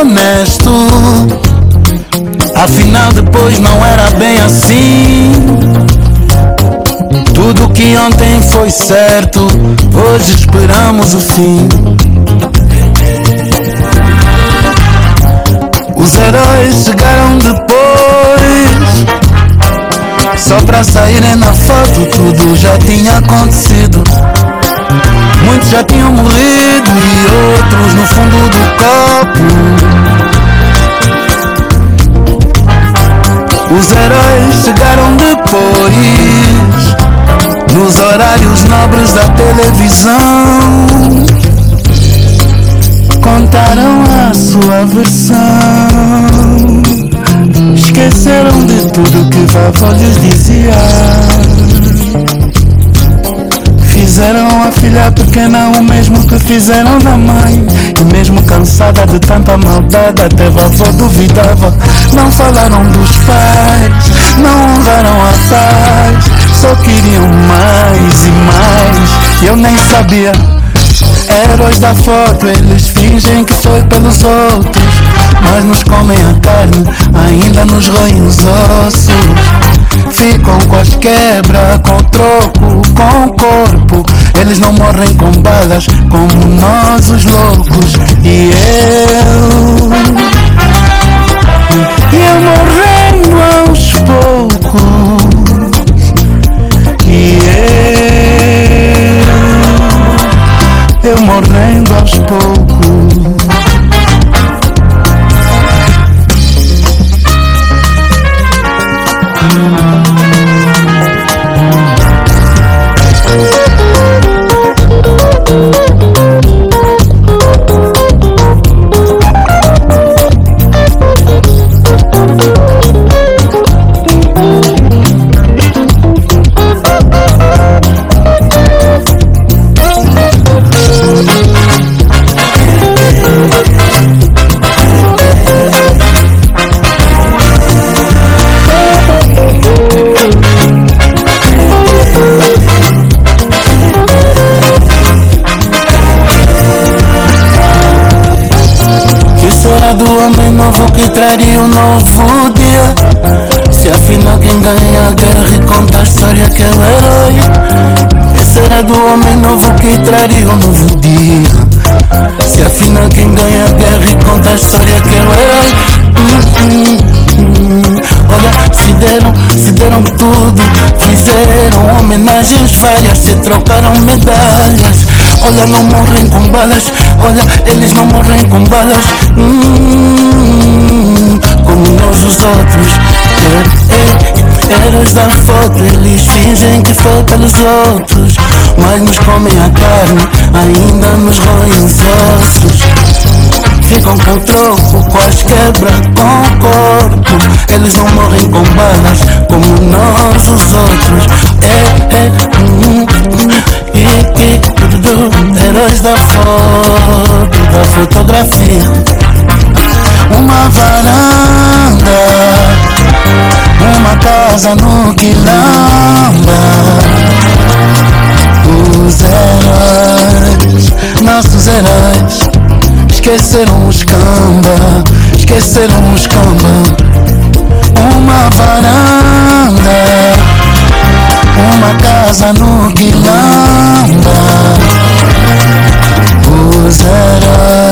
Honesto. Afinal, depois não era bem assim. Tudo que ontem foi certo, hoje esperamos o fim. Os heróis chegaram depois. Só pra saírem na foto, tudo já tinha acontecido. Muitos já tinham morrido e outros no fundo do copo. Os heróis chegaram depois, nos horários nobres da televisão. Contaram a sua versão, esqueceram de tudo que vovó lhes dizia. Fizeram a filha pequena o mesmo que fizeram na mãe. E mesmo cansada de tanta maldade até vovó duvidava. Não falaram dos pais, não honraram a paz. Só queriam mais e mais. Eu nem sabia. Heróis da foto, eles fingem que foi pelos outros. Mas nos comem a carne, ainda nos roem os ossos Com as quebras, com troco, com corpo. Eles não morrem com balas, como nós os loucos. E eu... E eu morrendo aos poucos. E eu... Eu morrendo aos poucos novo que traria um novo dia? Se afinal quem ganha a guerra e conta a história que é o herói Que será do homem novo que traria um novo dia? Se afinal quem ganha a guerra e conta a história que é o herói. Olha, se deram, se deram tudo Fizeram homenagens várias Se trocaram medalhas Olha, não morrem com balas Olha, eles não morrem com balas Hum, nós os outros. Heróis da foto Eles fingem que foi pelos outros. Mas nos comem a carne Ainda nos roem os ossos. Ficam com troco, com as quebras, com o corpo. Eles não morrem com balas, como nós os outros. É, é, hum, hum, Heróis da foto, da fotografia Uma varanda, uma casa no quilamba Os heróis, nossos heróis Esqueceram os camba, esqueceram os cambão Uma varanda. Uma casa no quilamba Os heróis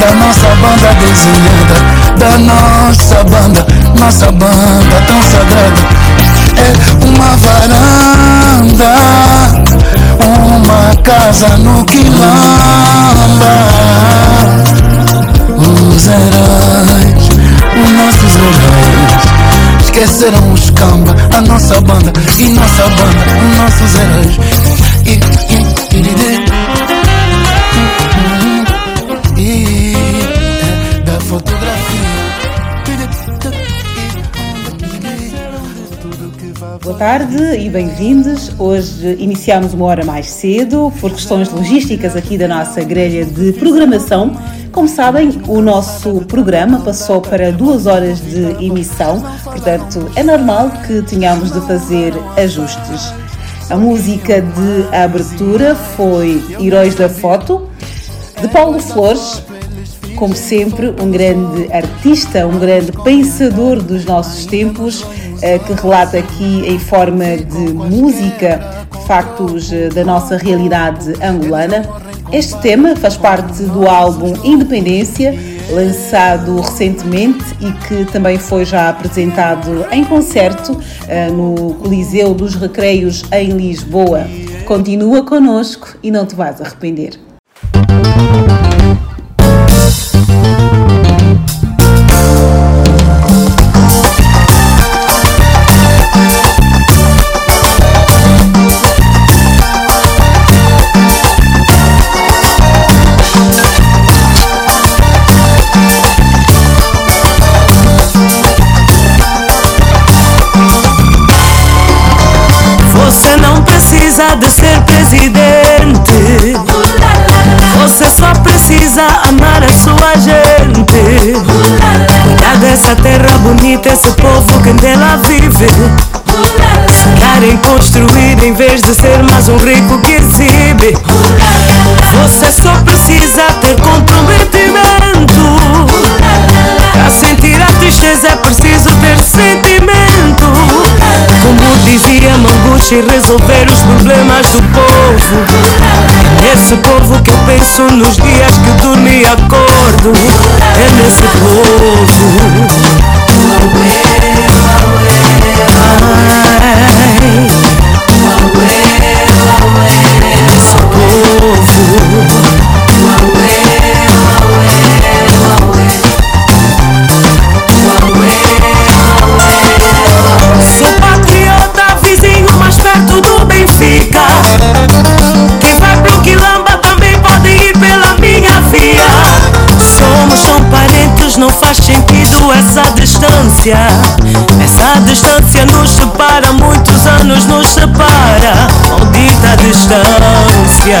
da nossa banda desenhada Da nossa banda, nossa banda tão sagrada É uma varanda Uma casa no quilamba os heróis, os nossos heróis. Esqueceram os camba, a nossa banda e nossa banda, os nossos heróis. E, e, tarde e bem-vindos. Hoje iniciamos uma hora mais cedo por questões logísticas aqui da nossa grelha de programação. Como sabem, o nosso programa passou para duas horas de emissão, portanto, é normal que tenhamos de fazer ajustes. A música de abertura foi Heróis da Foto, de Paulo Flores, como sempre, um grande artista, um grande pensador dos nossos tempos, eh, que relata aqui em forma de música factos eh, da nossa realidade angolana. Este tema faz parte do álbum Independência, lançado recentemente e que também foi já apresentado em concerto uh, no Coliseu dos Recreios em Lisboa. Continua connosco e não te vais arrepender. Bonita, esse povo que nela vive. Sonhar em construir em vez de ser mais um rico que exibe. Você só precisa ter comprometimento. Pra sentir a tristeza é preciso ter sentimento. Como dizia Manguchi, resolver os problemas do povo. Nesse povo que eu penso nos dias que dormi acordo. É nesse povo. away. Distância. Essa distância nos separa, muitos anos nos separa. Maldita distância.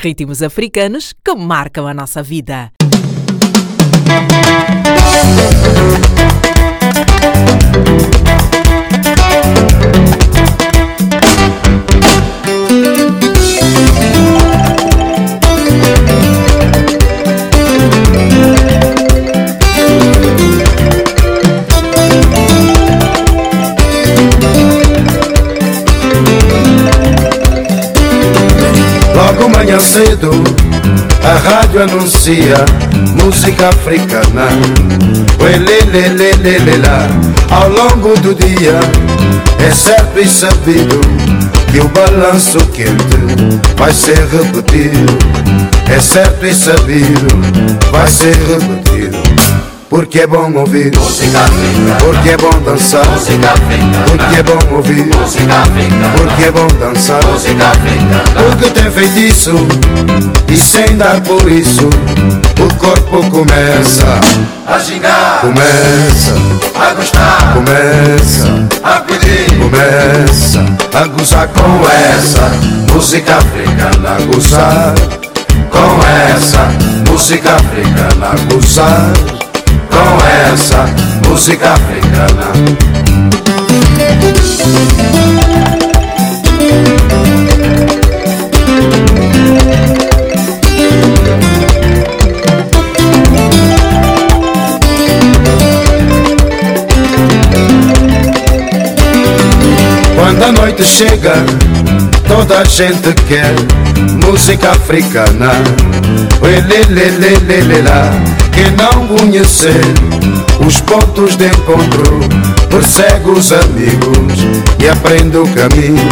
Ritmos africanos que marcam a nossa vida. Rádio anuncia música africana. Uelelelelelelá, ao longo do dia, é certo e sabido que o balanço quente vai ser repetido. É certo e sabido, vai ser repetido. Porque é bom ouvir. Música africana, Porque é bom dançar. Música africana, Porque é bom ouvir. Música africana, Porque é bom dançar. Música africana. Porque tem feitiço E sem dar por isso O corpo começa A gingar, Começa a gostar, Começa a pedir. Começa A gozar com essa Música africana. A gozar Com essa Música africana. A gozar Com essa Música africana. Quando a noite chega, toda a gente quer música africana. Uelelelelelelá, quem não conhecer os pontos de encontro, persegue os amigos e aprende o caminho.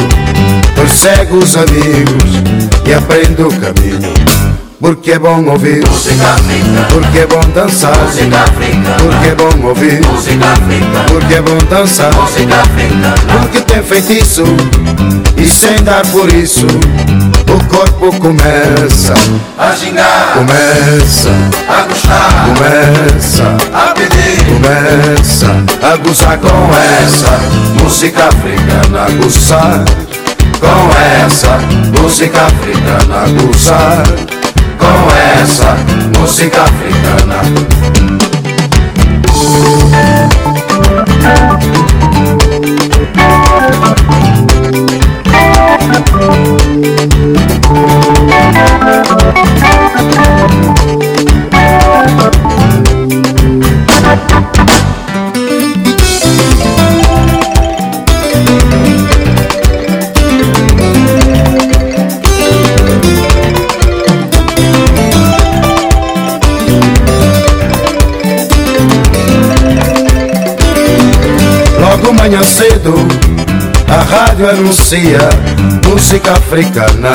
Persegue os amigos e aprende o caminho. Porque é bom ouvir, Música africana, porque é bom dançar, música africana, porque é bom ouvir, música africana, porque é bom dançar. música africana. Porque tem feitiço. E sem dar por isso O corpo começa. A gingar, Começa. A gostar, Começa. A pedir. Começa. A gozar com essa. Música africana gozar Com essa. Música africana gozar Com essa Música africana rádio anuncia música africana.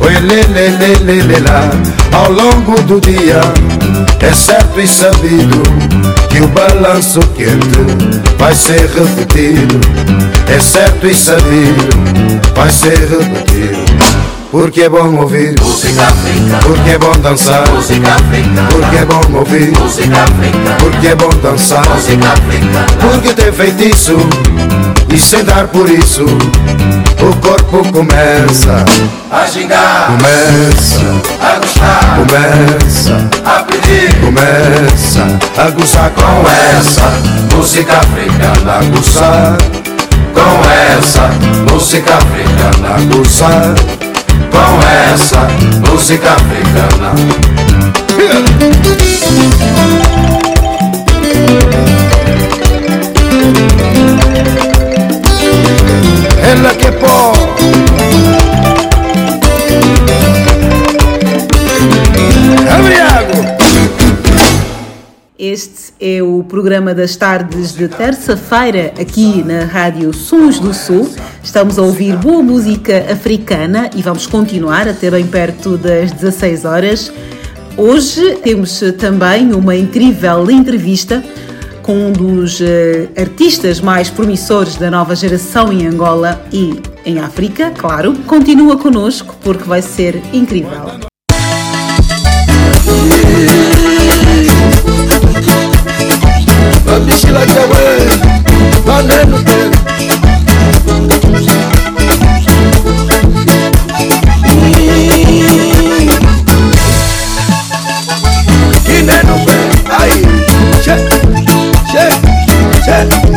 Uelelelelelelá, ao longo do dia, é certo e sabido que o balanço quente vai ser repetido. É certo e sabido, vai ser repetido. Porque é bom ouvir, Música africana, porque é bom dançar, música africana, porque é bom ouvir, música africana, porque é bom dançar. música africana. Porque tem feitiço E sem dar por isso O corpo começa A gingar, Começa a gostar, Começa a pedir. Começa a gozar com essa Música africana, gozar com essa. Música africana gozar Com essa música africana. Ela que Abriago Este é o programa das tardes de terça-feira aqui na Rádio Sons do Sul. Estamos a ouvir boa música africana e vamos continuar até bem perto das 16 horas. Hoje temos também uma incrível entrevista com um dos eh, artistas mais promissores da nova geração em Angola e em África, claro. Continua connosco porque vai ser incrível. Yeah.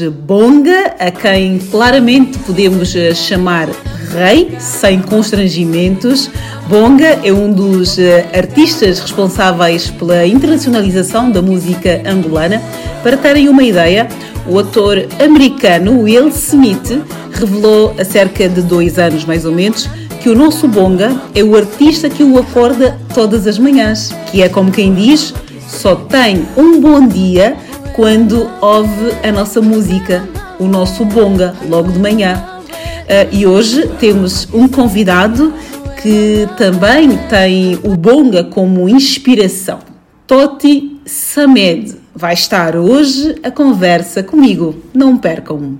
Bonga, a quem claramente podemos eh, chamar rei, sem constrangimentos. Bonga é um dos eh, artistas responsáveis pela internacionalização da música angolana. Para terem uma ideia, o ator americano Will Smith revelou há cerca de dois anos, mais ou menos, que o nosso Bonga é o artista que o acorda todas as manhãs, que é como quem diz, só tem um bom dia quando ouve a nossa música, o nosso bonga, logo de manhã. Uh, e hoje temos um convidado que também tem o bonga como inspiração. Toti Samed vai estar hoje a conversa comigo. Não percam!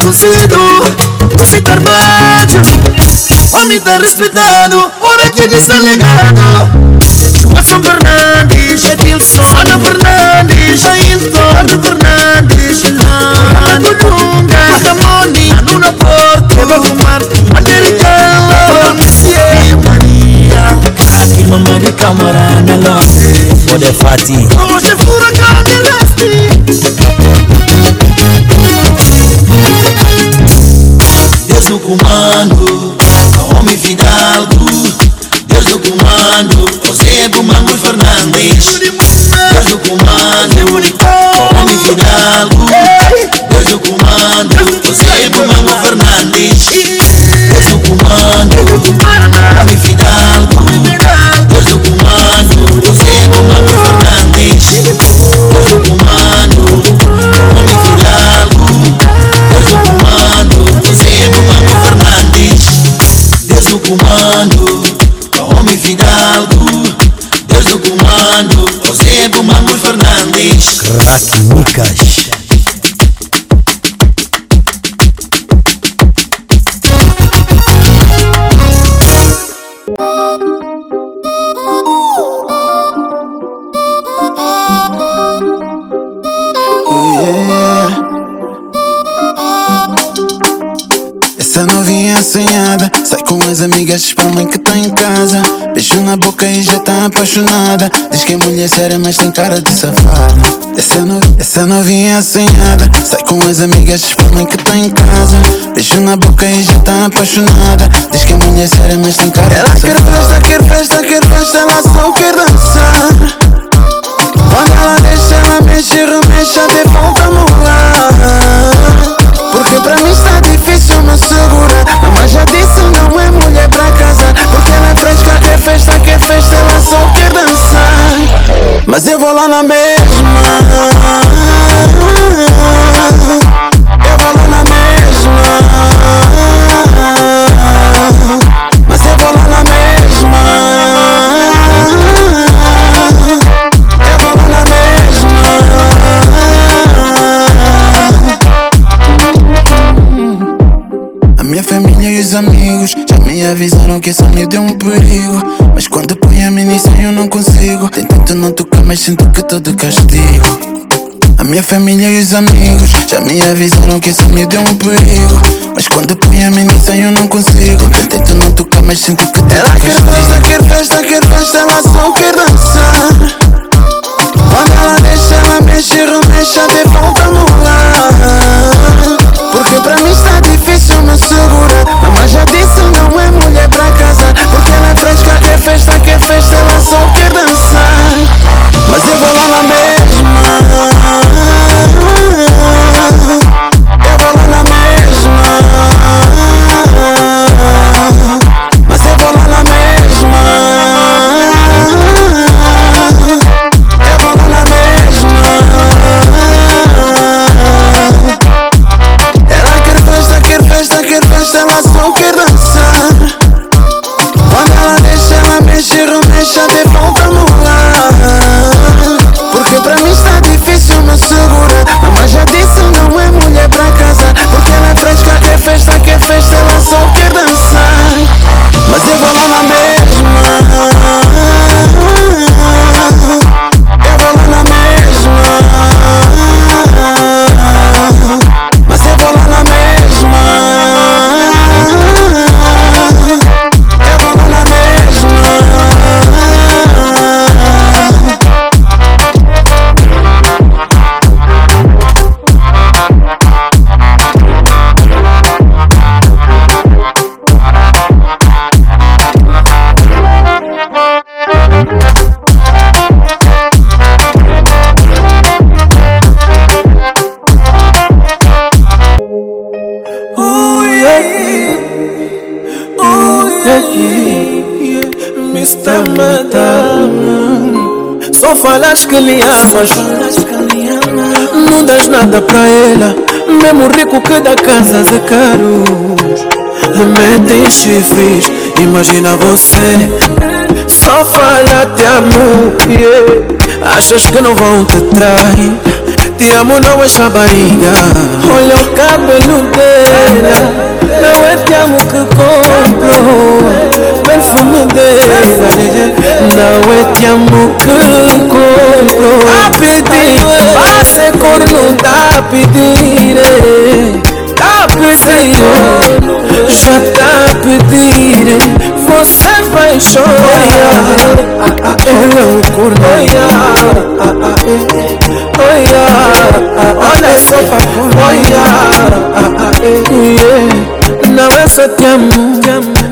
Homem tá conhecido Se trabalho Homem tá respeitado Por aquele cenário Wilson Fernandes, Edilson, Ana Fernandes, Ailton, Arno Fernandes, Ana Dunga, Camoni, Anuna Porto, Eva Fumar, Mandericala, Monsieur, Maria, Aqui mamãe de câmara na longe Pode fati Hoje furacão de leste. Deus no comando Homem Fidalgo Deus no comando Você é comando Fernandes. Deus no comando Homem Fidalgo Deus no comando Você é comando Fernandes Crack Essa novinha assanhada. Sai com as amigas pra mãe que tá em casa. Beijo na boca e já tá apaixonada. Diz que é mulher séria mas tem cara de safada. Essa, no, essa novinha assanhada. Sai com as amigas pra mãe que tá em casa. Beijo na boca e já tá apaixonada. Diz que é mulher séria mas tem cara ela de safada. Ela quer festa, quer festa, quer festa Ela só quer dançar. Quando ela deixa, ela mexe, remexe Até volta a molar porque pra mim está difícil me segurar. Mas já disse não é mulher pra casar. Porque ela é fresca, quer festa, quer festa Ela só quer dançar. Mas eu vou lá na mesma que essa noite é um perigo. Mas quando põe a munição eu não consigo. Tento não tocar, mas sinto que tô de castigo. A minha família e os amigos já me avisaram que essa noite é um perigo. Mas quando põe a munição eu não consigo. Tento não tocar, mas sinto que tô de Ela quer festa, quer festa, quer festa, ela só quer dançar. Quando ela deixa, ela mexe, remexe, até volta a molar. Porque pra mim está difícil me segurar. Mas já disse festa, quer festa, ela só quer dançar. Mas eu vou lá na mesma. Lhe amas Não das nada pra ela. Mesmo rico que dá casas é caro Metem chifres Imagina você. Só fala te amo yeah. Achas que não vão te trair ya munowesha bayiga oloka beludela nawetya mukukopro perfumudela nawetya mukukopro apidi base kornu tapidire tapidire je tapidire você vai chorar oneseka oh, kumoya nawese tiamu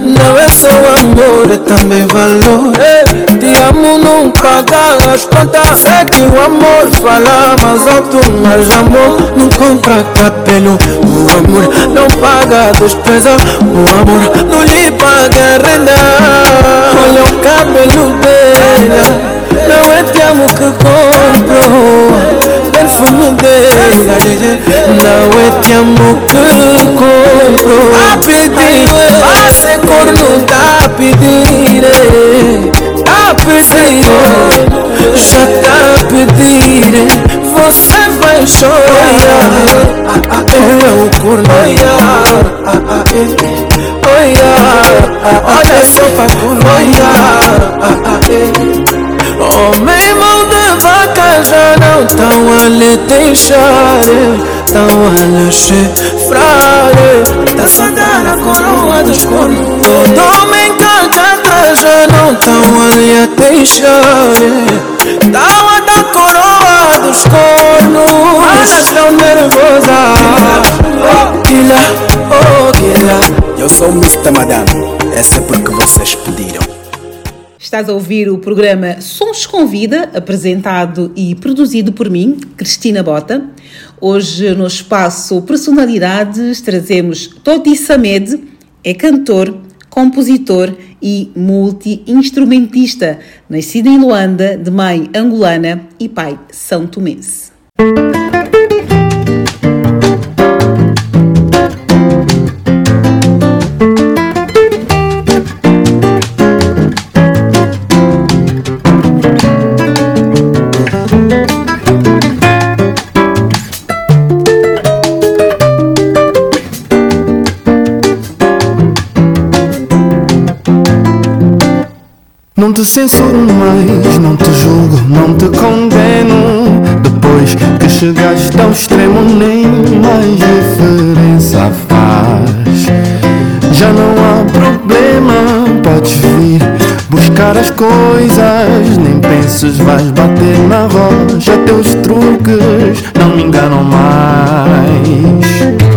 nawese wango. Letambe valo. Eh, Tiamunu nkaga askonta seki wamo. Ifala mazotu majambo nukontra kapelo uamur nompaga dos trésors uamur nulipaga renda. Olokabeludela nawetiamu kukompro belle fonodela nawetia mokoko apidi asekornuda apidire apidire chaka apidire você vai chorar eu cornoia oya olha só pra cornoia oh meu irmão não tão a lhe deixar Tão a a coroa dos cornos Todo homem a lhe deixar Tão a dar coroa dos cornos. Elas tão nervosas Killa, oh Killa Eu sou o Mr. Madame. Essa é porque vocês pediram Estás a ouvir o programa Sons com Vida, apresentado e produzido por mim, Cristina Bota. Hoje, no espaço Personalidades, trazemos Toti Samed, é cantor, compositor e multi-instrumentista, nascido em Luanda, de mãe angolana e pai são tomense. Te censuro mais, não te julgo, não te condeno. Depois que chegaste ao extremo, nem mais diferença faz. Já não há problema, podes vir buscar as coisas. Nem penses, vais bater na rocha. Teus truques não me enganam mais.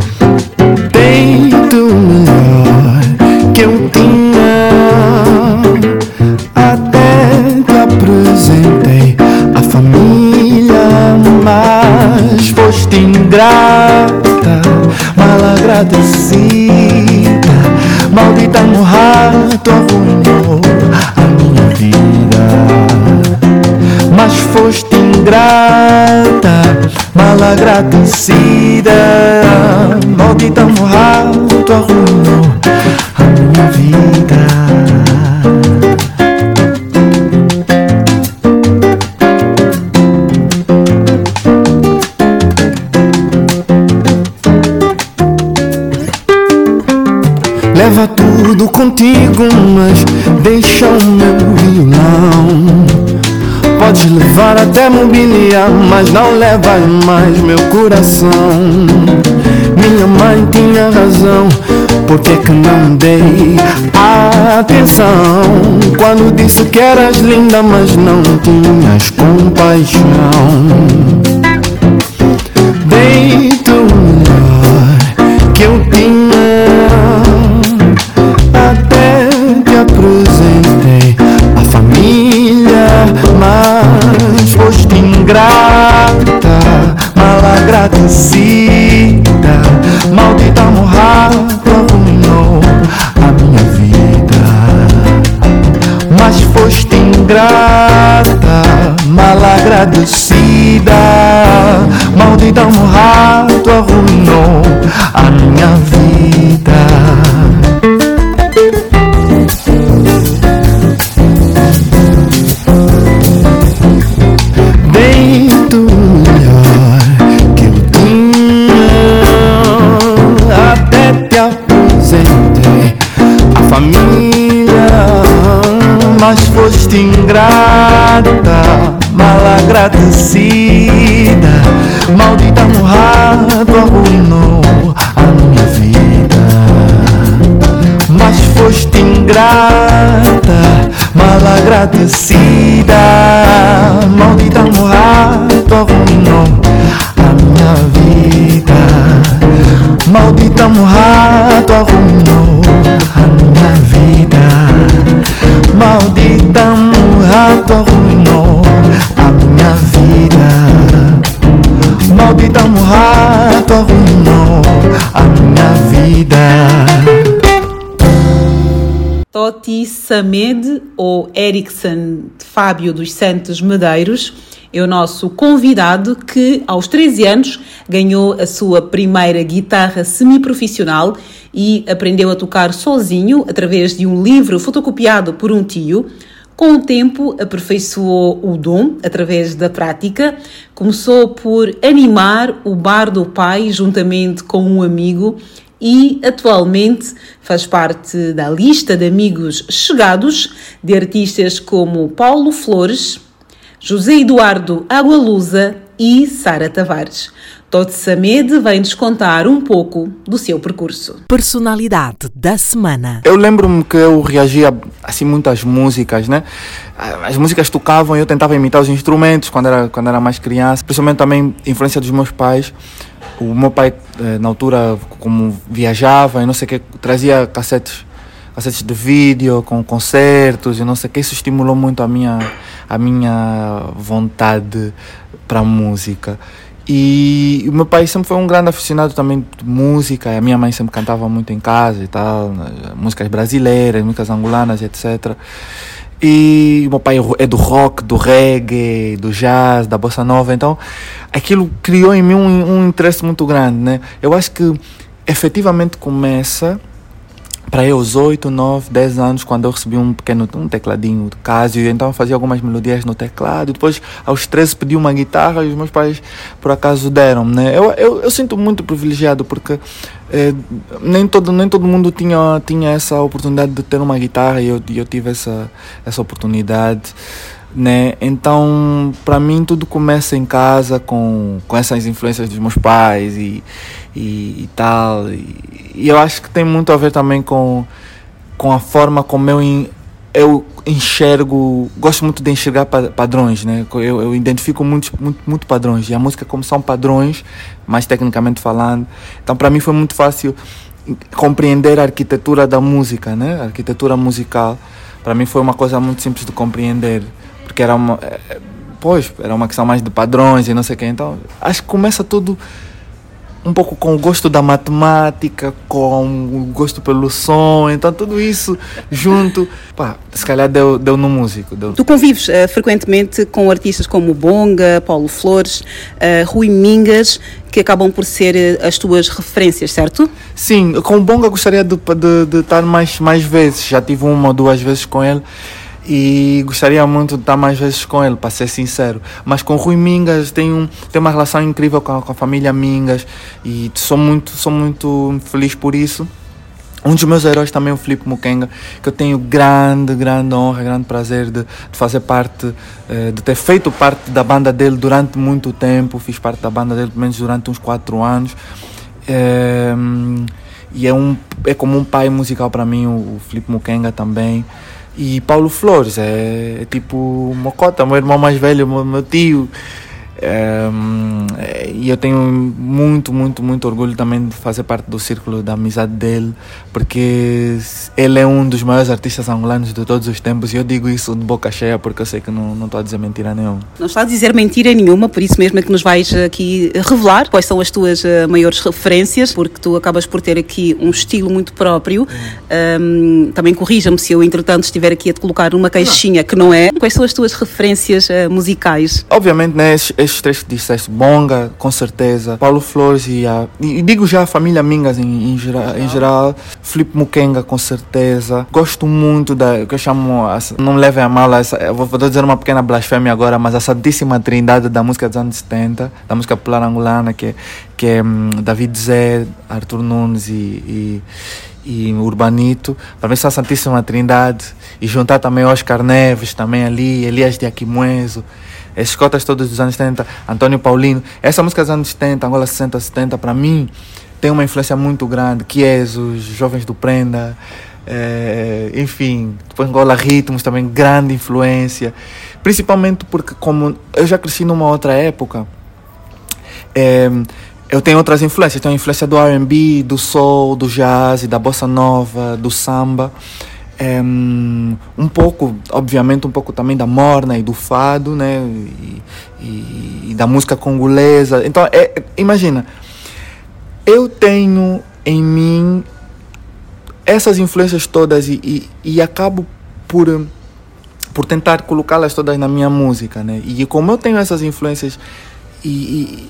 Agradecida, maldita rato arruinou a minha vida. Mas foste ingrata, mal agradecida, maldita rato arruinou a minha vida. Contigo, mas deixa o meu violão. Pode levar até mobília, mas não leva mais meu coração. Minha mãe tinha razão, por que que não dei atenção? Quando disse que eras linda, mas não tinhas compaixão. Deito agradecida, agradecida, maldita morrado arruinou a minha vida. Mas foste ingrata, mal agradecida, maldita morrado arruinou a minha vida. Maldita morrado arruinou a minha vida. Vida. Toti Samed ou Erickson Fábio dos Santos Medeiros é o nosso convidado que, aos 13 anos, ganhou a sua primeira guitarra semiprofissional e aprendeu a tocar sozinho através de um livro fotocopiado por um tio. Com o tempo, aperfeiçoou o dom através da prática. Começou por animar o bar do pai juntamente com um amigo e atualmente faz parte da lista de amigos chegados de artistas como Paulo Flores, José Eduardo Agualusa e Sara Tavares. Todd Samed vem-nos contar um pouco do seu percurso. Personalidade da semana. Eu lembro-me que eu reagia assim muito às músicas, né? As músicas tocavam e eu tentava imitar os instrumentos quando era, quando era mais criança, principalmente também influência dos meus pais. O meu pai, eh, na altura, como viajava e não sei o que, trazia cassetes, cassetes de vídeo com concertos e não sei o que, isso estimulou muito a minha, a minha vontade para música. E o meu pai sempre foi um grande aficionado também de música. A minha mãe sempre cantava muito em casa e tal, né, músicas brasileiras, músicas angolanas, etc. E o meu pai é do rock, do reggae, do jazz, da bossa nova. Então, aquilo criou em mim um, um interesse muito grande, né? Eu acho que efetivamente começa para eu, aos 8, 9, 10 anos, quando eu recebi um pequeno um tecladinho de Casio, então eu fazia algumas melodias no teclado. Depois, aos 13, pedi uma guitarra e os meus pais, por acaso, deram. Né? Eu, eu, eu sinto muito privilegiado porque eh, nem, todo, nem todo mundo tinha, tinha essa oportunidade de ter uma guitarra e eu, eu tive essa, essa oportunidade né? Então, para mim tudo começa em casa com, com essas influências dos meus pais e, e, e tal. E, e, eu acho que tem muito a ver também com, com a forma como eu, in, eu enxergo, gosto muito de enxergar padrões, né? Eu, eu identifico muito, muito, padrões e a música como são padrões, mais tecnicamente falando. Então, para mim foi muito fácil compreender a arquitetura da música, né? A arquitetura musical. Para mim foi uma coisa muito simples de compreender porque era uma. Eh, pois, era uma questão mais de padrões e não sei o quê. Então, acho que começa tudo um pouco com o gosto da matemática, com o gosto pelo som, então tudo isso junto, pá, se calhar deu, deu no músico. Deu. Tu convives uh, frequentemente com artistas como Bonga, Paulo Flores, uh, Rui Mingas, que acabam por ser uh, as tuas referências, certo? Sim, com o Bonga gostaria de, de, de estar mais, mais vezes, já tive uma ou duas vezes com ele e gostaria muito de estar mais vezes com ele, para ser sincero. Mas com o Rui Mingas tenho, tenho uma relação incrível com a, com a família Mingas e sou muito, sou muito feliz por isso. Um dos meus heróis também é o Filipe Mukenga, que eu tenho grande, grande honra, grande prazer de, de fazer parte, eh, de ter feito parte da banda dele durante muito tempo. Fiz parte da banda dele pelo menos durante uns 4 anos. É, e é, um, é como um pai musical para mim, o, o Filipe Mukenga também. E Paulo Flores é, é tipo Mocota, meu irmão mais velho, meu, meu tio. Um, e eu tenho muito, muito, muito orgulho também de fazer parte do círculo da amizade dele, porque ele é um dos maiores artistas angolanos de todos os tempos e eu digo isso de boca cheia porque eu sei que não, estou a dizer mentira nenhuma. Não está a dizer mentira nenhuma, por isso mesmo é que nos vais aqui revelar quais são as tuas uh, maiores referências, porque tu acabas por ter aqui um estilo muito próprio. Um, também corrija-me se eu, entretanto, estiver aqui a te colocar numa caixinha não. que não é. Quais são as tuas referências uh, musicais? Obviamente, né? Estes três que disseste, Bonga, com certeza, Paulo Flores e a. E digo já a família Mingas em, em, geral, em geral, Felipe Mukenga, com certeza. Gosto muito da. que eu chamo. Não levem a mal, essa, vou, vou dizer uma pequena blasfémia agora, mas a Santíssima Trindade da música dos anos 70, da música popular angolana, que, que é um, David Zé, Arthur Nunes e, e e Urbanito, para mim a Santíssima Trindade, e juntar também Oscar Neves, também ali, Elias de Aquimoeso, esses cotas todos dos anos 70, Antônio Paulino. Essa música dos anos 70, Angola 60, 70, para mim tem uma influência muito grande. Que é os Jovens do Prenda, é, enfim, depois Angola Ritmos também, grande influência. Principalmente porque, como eu já cresci numa outra época, é, eu tenho outras influências. Tenho a influência do RB, do soul, do jazz, da bossa nova, do samba é, um pouco, obviamente, um pouco também da morna e do fado, né? E, e, e da música congolesa. Então, é, imagina, eu tenho em mim essas influências todas e, e, e acabo por por tentar colocá-las todas na minha música, né? E como eu tenho essas influências e, e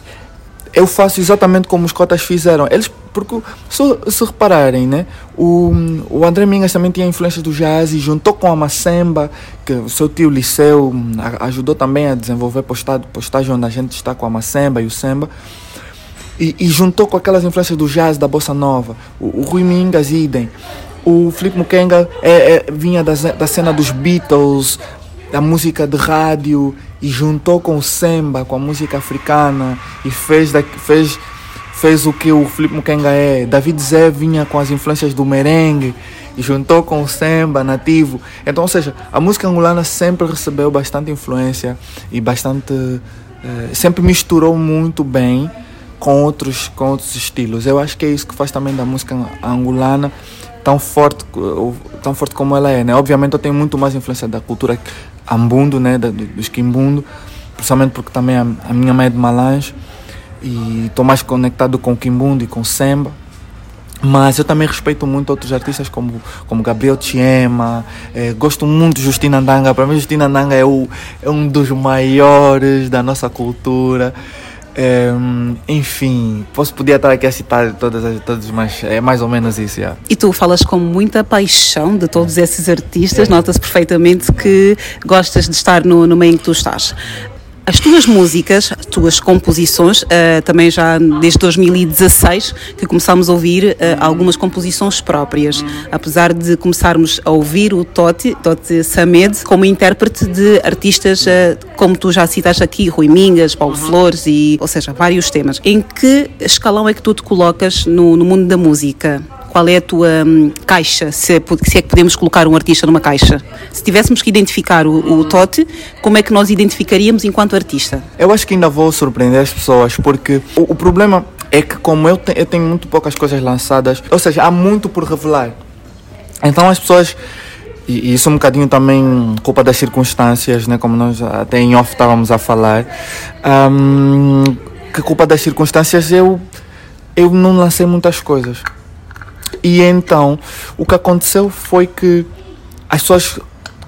eu faço exatamente como os cotas fizeram. Eles, porque se, se repararem, né, o, o André Mingas também tinha influência do jazz e juntou com a Macemba, que o seu tio Liceu ajudou também a desenvolver postagem, postagem onde a gente está com a Macemba e o Semba. E, e, juntou com aquelas influências do jazz, da bossa nova. O, o Rui Mingas, idem. O Felipe Mukenga é, é, vinha da, da cena dos Beatles, da música de rádio e juntou com o samba, com a música africana e fez, da, fez, fez o que o Felipe Mukenga é. David Zé vinha com as influências do merengue e juntou com o samba nativo. Então, ou seja, a música angolana sempre recebeu bastante influência e bastante. Eh, sempre misturou muito bem com outros, com outros estilos. Eu acho que é isso que faz também da música angolana tão forte, tão forte como ela é, né? Obviamente eu tenho muito mais influência da cultura ambundo, né, do, do esquimbundo, principalmente porque também a, a, minha mãe é de Malange e estou mais conectado com o quimbundo e com o samba. Mas eu também respeito muito outros artistas como, como Gabriel Tiema, eh, gosto muito de Justina Ndanga. Para mim, Justina Ndanga é, o, é um dos maiores da nossa cultura. Um, enfim, posso podia estar aqui a citar todas, todas mas é mais ou menos isso. E tu falas com muita paixão de todos esses artistas, é. nota-se perfeitamente que gostas de estar no, no meio em que tu estás. As tuas músicas, as tuas composições, uh, também já desde 2016 que começámos a ouvir uh, algumas composições próprias, apesar de começarmos a ouvir o Totti, Totti Samed, como intérprete de artistas uh, como tu já citaste aqui, Rui Mingas, Paulo Flores, e, ou seja, vários temas. Em que escalão é que tu te colocas no, no mundo da música? Qual é a tua hum, caixa, se é, se é, que podemos colocar um artista numa caixa. Se tivéssemos que identificar o, o Tote, como é que nós identificaríamos enquanto artista? Eu acho que ainda vou surpreender as pessoas, porque o, o problema é que como eu, te, eu tenho muito poucas coisas lançadas, ou seja, há muito por revelar. Então as pessoas e isso é um bocadinho também culpa das circunstâncias, né? como nós até em off estávamos a falar, um, que culpa das circunstâncias eu, eu não lancei muitas coisas. E então, o que aconteceu foi que as pessoas,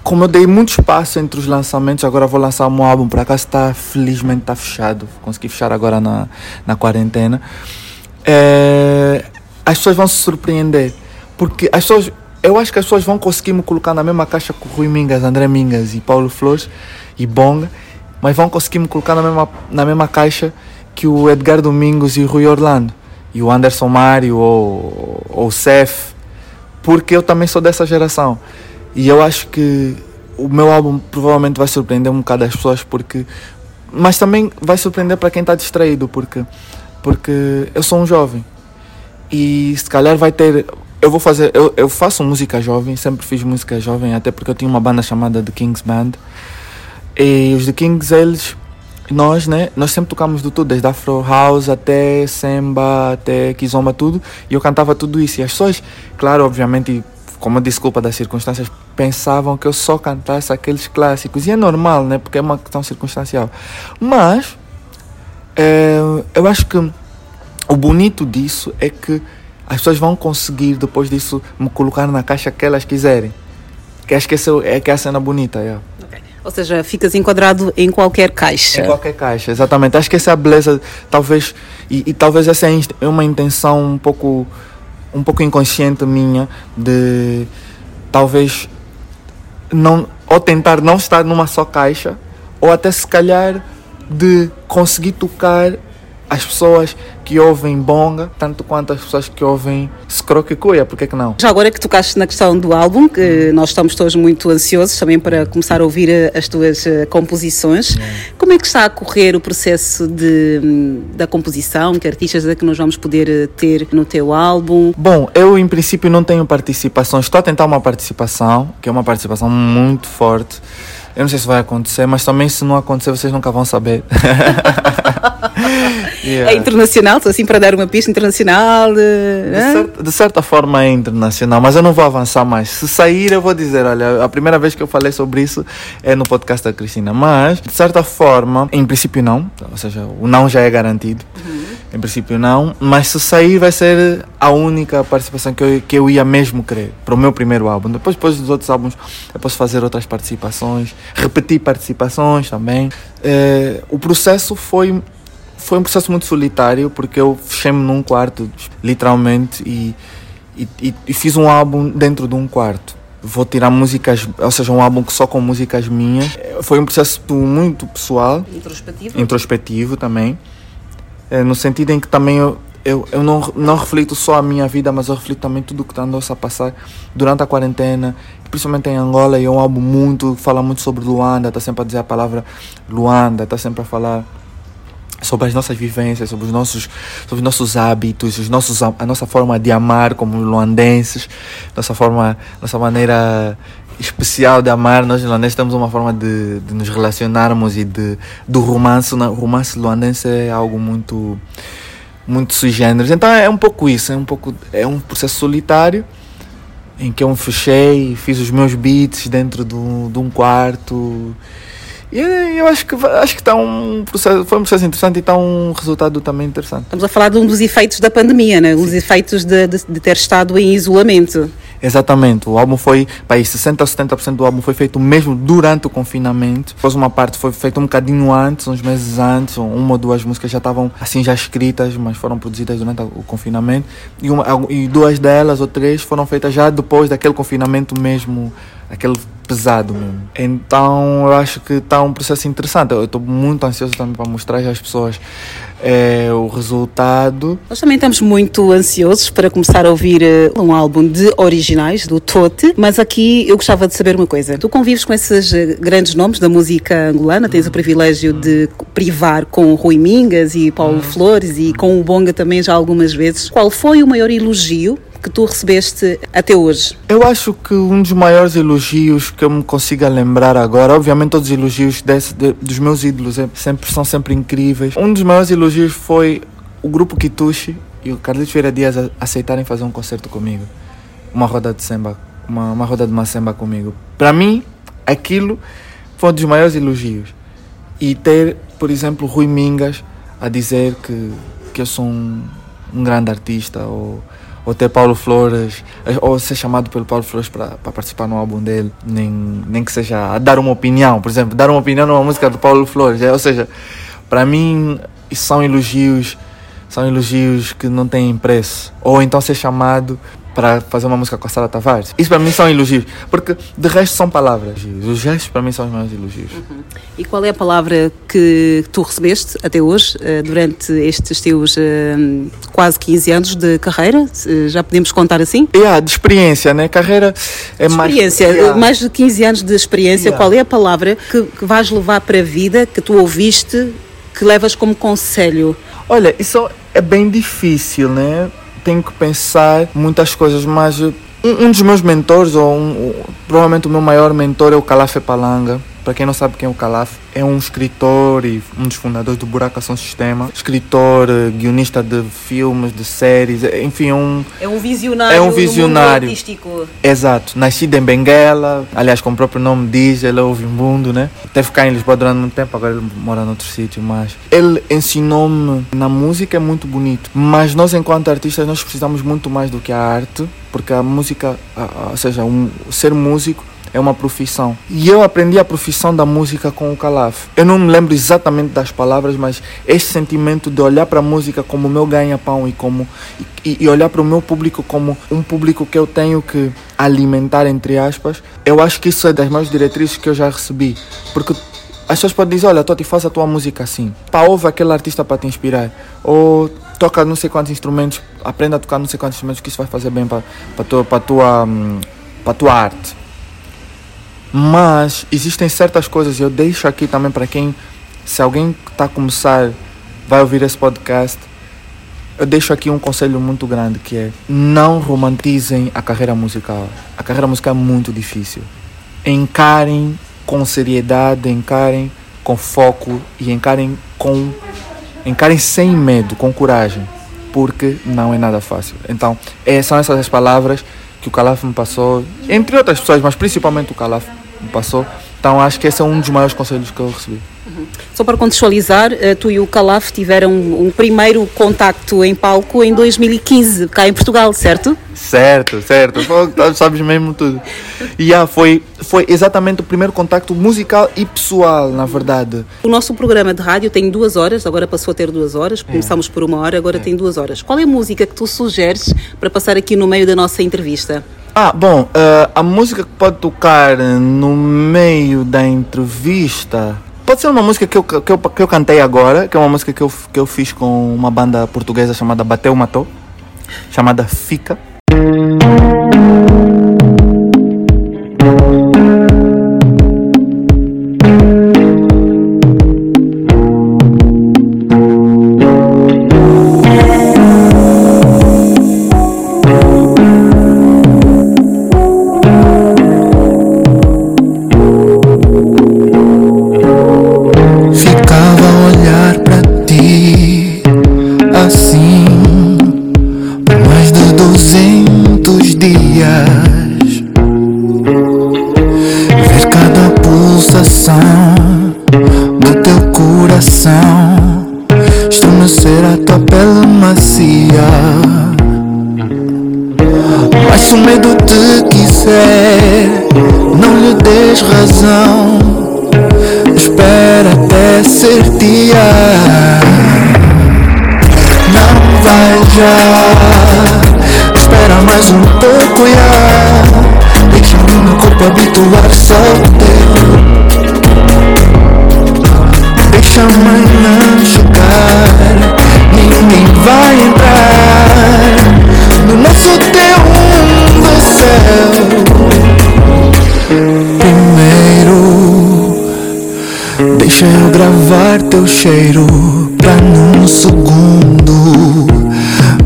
como eu dei muito espaço entre os lançamentos, agora vou lançar um álbum, para cá está, felizmente está fechado, consegui fechar agora na, na quarentena. É, as pessoas vão se surpreender, porque as pessoas, eu acho que as pessoas vão conseguir me colocar na mesma caixa com Rui Mingas, André Mingas e Paulo Flores e Bonga, mas vão conseguir me colocar na mesma, na mesma caixa que o Edgar Domingos e o Rui Orlando e o Anderson Mário ou, ou o Cef, porque eu também sou dessa geração. E eu acho que o meu álbum provavelmente vai surpreender um bocado as pessoas, porque mas também vai surpreender para quem está distraído, porque, porque eu sou um jovem e se calhar vai ter. Eu vou fazer. Eu, eu faço música jovem, sempre fiz música jovem, até porque eu tinha uma banda chamada The Kings Band. E os The Kings, eles nós, né, nós sempre tocamos de tudo, desde Afro House até Samba, até Kizomba, tudo, e eu cantava tudo isso. E as pessoas, claro, obviamente, como desculpa das circunstâncias, pensavam que eu só cantasse aqueles clássicos. E é normal, né, porque é uma questão circunstancial. Mas, é, eu acho que o bonito disso é que as pessoas vão conseguir, depois disso, me colocar na caixa que elas quiserem. Que acho que essa é, que é a cena bonita, yeah. Ou seja, ficas enquadrado em qualquer caixa. Em qualquer caixa, exatamente. Acho que essa é a beleza, talvez, e, e talvez essa é uma intenção um pouco, um pouco inconsciente minha de talvez não ou tentar não estar numa só caixa ou até se calhar de conseguir tocar as pessoas que ouvem bonga, tanto quanto as pessoas que ouvem scroquecuia, por que que não? Já agora que tocaste na questão do álbum, que nós estamos todos muito ansiosos também para começar a ouvir eh, as tuas eh, composições, como é que está a correr o processo de, hum, da composição? Que artistas é que nós vamos poder eh, ter no teu álbum? Bom, eu em princípio não tenho participação, estou a tentar uma participação, que é uma participação muito forte, eu não sei se vai acontecer, mas também se não acontecer, vocês nunca vão saber. yeah. É internacional, estou assim para dar uma pista internacional. De, de, certa, de, certa, forma é internacional, mas eu não vou avançar mais. Se sair, eu vou dizer: olha, a primeira vez que eu falei sobre isso é no podcast da Cristina. Mas, de certa forma, em princípio, não. Ou seja, o não já é garantido. Uhum. Em princípio não, mas se sair vai ser a única participação que eu, que eu ia mesmo querer para o meu primeiro álbum. Depois, depois dos outros álbuns eu posso fazer outras participações, repetir participações também. É, o processo foi foi um processo muito solitário porque eu fechei-me num quarto, literalmente, e, e, e, fiz um álbum dentro de um quarto. Vou tirar músicas, ou seja, um álbum só com músicas minhas. Foi um processo muito pessoal. Introspectivo. Introspetivo também. É, no sentido em que também eu, eu, eu não, não reflito só a minha vida, mas eu reflito também tudo o que andou a passar durante a quarentena, principalmente em Angola. E é um álbum muito, fala muito sobre Luanda, está sempre a dizer a palavra Luanda, está sempre a falar sobre as nossas vivências, sobre os nossos, sobre os nossos hábitos, os nossos, a nossa forma de amar como luandenses, nossa forma, nossa maneira especial de amar. Nós luandenses temos uma forma de, de nos relacionarmos e de, do romance. O romance luandense é algo muito, muito sui generis. Então é um pouco isso, é um pouco, é um processo solitário em que eu me fechei, fiz os meus beats dentro do, de um quarto e eu acho que acho que está um processo, foi um processo interessante e está um resultado também interessante. Estamos a falar de um dos efeitos da pandemia, né? Os efeitos de, de, de, ter estado em isolamento. Exatamente. O álbum foi, para 60 ou 70% do álbum foi feito mesmo durante o confinamento. Depois uma parte foi feita um bocadinho antes, uns meses antes, uma ou duas músicas já estavam assim já escritas, mas foram produzidas durante o confinamento. E, uma, e duas delas ou três foram feitas já depois daquele confinamento mesmo aquele pesado mesmo. Então eu acho que está um processo interessante. Eu estou muito ansioso também para mostrar às pessoas é, o resultado. Nós também estamos muito ansiosos para começar a ouvir uh, um álbum de originais do Tote, mas aqui eu gostava de saber uma coisa. Tu convives com esses eh, grandes nomes da música angolana, tens o privilégio de privar com Rui Mingas e Paulo Flores e com o Bonga também já algumas vezes. Qual foi o maior elogio que tu recebeste até hoje? Eu acho que um dos maiores elogios que eu me consiga lembrar agora, obviamente todos os elogios desse, de, dos meus ídolos é, sempre, são sempre incríveis. Um dos maiores elogios foi o grupo Kitushi e o Carlos Vieira Dias aceitarem fazer um concerto comigo. Uma roda de samba, uma, uma roda de uma samba comigo. Para mim, aquilo foi um dos maiores elogios. E ter, por exemplo, Rui Mingas a dizer que, que eu sou um, um grande artista ou ou ter Paulo Flores, ou ser chamado pelo Paulo Flores para participar no álbum dele, nem, nem que seja a dar uma opinião, por exemplo, dar uma opinião numa música do Paulo Flores, é, ou seja, para mim são elogios, são elogios que não têm preço, ou então ser chamado para fazer uma música com a Sara Tavares. Isso para mim são elogios, porque de resto são palavras. Os gestos para mim são os meus elogios. Uhum. E qual é a palavra que tu recebeste até hoje, eh, durante estes teus eh, quase 15 anos de carreira? Já podemos contar assim? É, yeah, de experiência, né? Carreira é mais. Experiência, yeah. mais de 15 anos de experiência. Yeah. Qual é a palavra que, que vais levar para a vida, que tu ouviste, que levas como conselho? Olha, isso é bem difícil, né? Tenho que pensar muitas coisas, mas um, um dos meus mentores, ou um, provavelmente o meu maior mentor é o Calafe Palanga. Para quem não sabe quem é o Calaf, é um escritor e um dos fundadores do Buraco Ação Sistema. Escritor, guionista de filmes, de séries, eh, enfim, é um... É um visionário, é um visionário. artístico. Exato. Nascido em Benguela, aliás, como o próprio nome diz, ele ouve mundo, né? Teve cá em Lisboa durante muito tempo, agora ele mora noutro sítio, mas... Ele ensinou-me na música é muito bonito, mas nós enquanto artistas nós precisamos muito mais do que a arte, porque a música, ou seja, um, ser músico é uma profissão. E eu aprendi a profissão da música com o Calaf. Eu não me lembro exatamente das palavras, mas esse sentimento de olhar para a música como meu ganha-pão e como e, e olhar para o meu público como um público que eu tenho que alimentar entre aspas, eu acho que isso é das maiores diretrizes que eu já recebi, porque as pessoas podem dizer, olha, Toti, faça a tua música assim. Pá, ouve aquele artista para te inspirar. Ou toca não sei quantos instrumentos, aprenda a tocar não sei quantos instrumentos, que isso vai fazer bem para a tua, tua, hum, tua arte. Mas existem certas coisas, eu deixo aqui também para quem, se alguém está a começar, vai ouvir esse podcast, eu deixo aqui um conselho muito grande que é não romantizem a carreira musical. A carreira musical é muito difícil. Encarem com seriedade, encarem com foco e encarem com encarem sem medo, com coragem, porque não é nada fácil. Então, são essas as palavras que o Calaf me passou, entre outras pessoas, mas principalmente o Calaf passou. Então acho que esse é um dos maiores conselhos que eu recebi. Só para contextualizar, eh, tu e o Calaf tiveram um primeiro contacto em palco em 2015, cá em Portugal, certo? Certo, certo. Tu sabes mesmo tudo. E yeah, foi, foi exatamente o primeiro contacto musical e pessoal, na verdade. O nosso programa de rádio tem duas horas, agora passou a ter duas horas. Começámos por uma hora, agora tem duas horas. Qual é a música que tu sugeres para passar aqui no meio da nossa entrevista? Ah, bom, eh, a música que pode tocar no meio da entrevista. Pode ser uma música que eu, que, eu, que eu cantei agora, que é uma música que eu, que eu fiz com uma banda portuguesa chamada Bateu Matou, chamada Fica. Gravar teu cheiro pra num segundo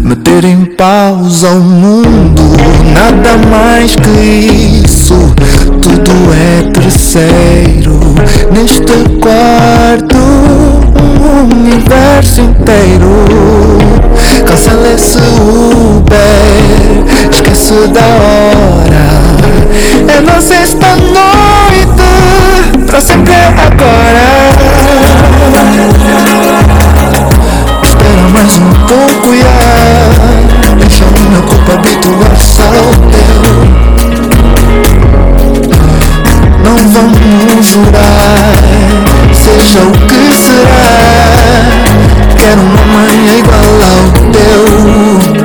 meter em pausa o mundo. Nada mais que isso, tudo é terceiro neste quarto. Um universo inteiro. Cancela esse Uber, esquece da hora. É nossa esta noite, pra sempre agora. Espera mais um pouco, já. Deixa o meu corpo habituar-se ao teu. Não vamos jurar, seja o que será. Quero uma manhã igual ao teu.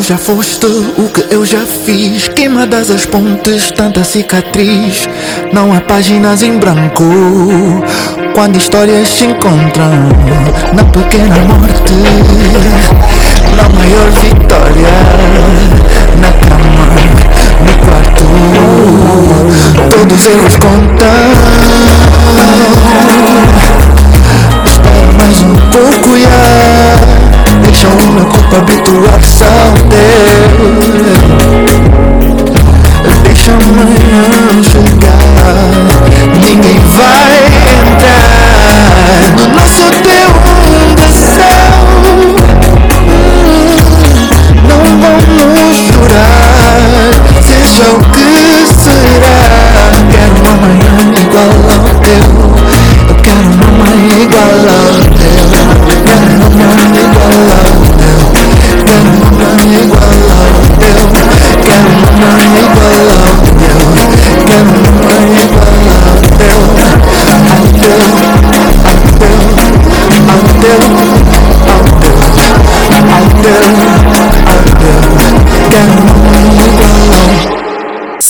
Tu já foste, o que eu já fiz. Queimadas as pontes, tanta cicatriz. Não há páginas em branco Quando histórias se encontram Na pequena morte. Na maior vitória Na cama, no quarto. Todos eles contam. Espera mais um pouco, já Deixa meu corpo habituar-se ao teu Deixa amanhã chegar. Ninguém vai entrar No nosso teu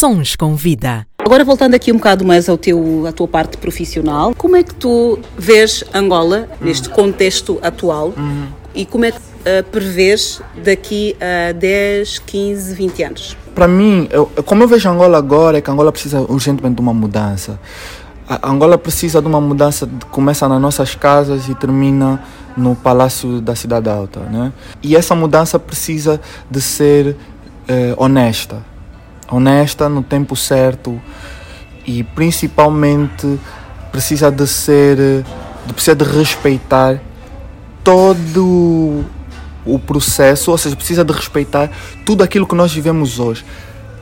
Sons com vida. Agora voltando aqui um bocado mais ao teu, à tua parte profissional, como é que tu vês Angola neste contexto atual e como é que uh, prevês daqui a 10, 15, 20 anos? Para mim, eu, como eu vejo Angola agora, é que Angola precisa urgentemente de uma mudança. A Angola precisa de uma mudança que começa nas nossas casas e termina no Palácio da Cidade Alta. Né? E essa mudança precisa de ser eh, honesta. Honesta no tempo certo e principalmente precisa de ser, de, precisa de respeitar todo o processo, ou seja, precisa de respeitar tudo aquilo que nós vivemos hoje.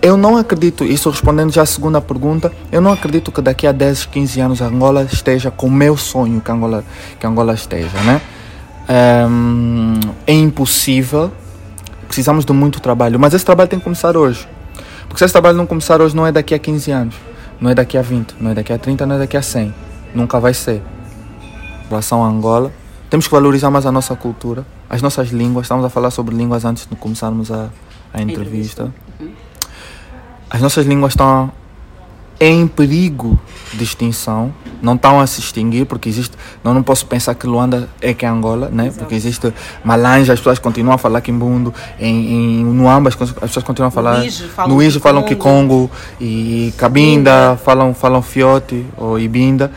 eu não acredito, isso respondendo já à segunda pergunta, eu não acredito que daqui a 10, 15 anos Angola esteja com o meu sonho que Angola, que Angola esteja, né? Ehm, é impossível, precisamos de muito trabalho, mas esse trabalho tem que começar hoje. Porque se esse trabalho não começar hoje, não é daqui a 15 anos, não é daqui a 20, não é daqui a 30, não é daqui a 100. Nunca vai ser. Em relação a Angola, temos que valorizar mais a nossa cultura, as nossas línguas. Estamos a falar sobre línguas antes de começarmos a, a entrevista. As nossas línguas estão em perigo de extinção, não estão a se extinguir, porque existe. Não, não posso pensar que Luanda é que é Angola, né? porque existe Malanja, as pessoas continuam a falar Kimbundu, em, em Nuamba as co- as pessoas continuam a falar. Falam No falam Kikongo. Kikongo, e Cabinda falam, falam Fiote ou Ibinda.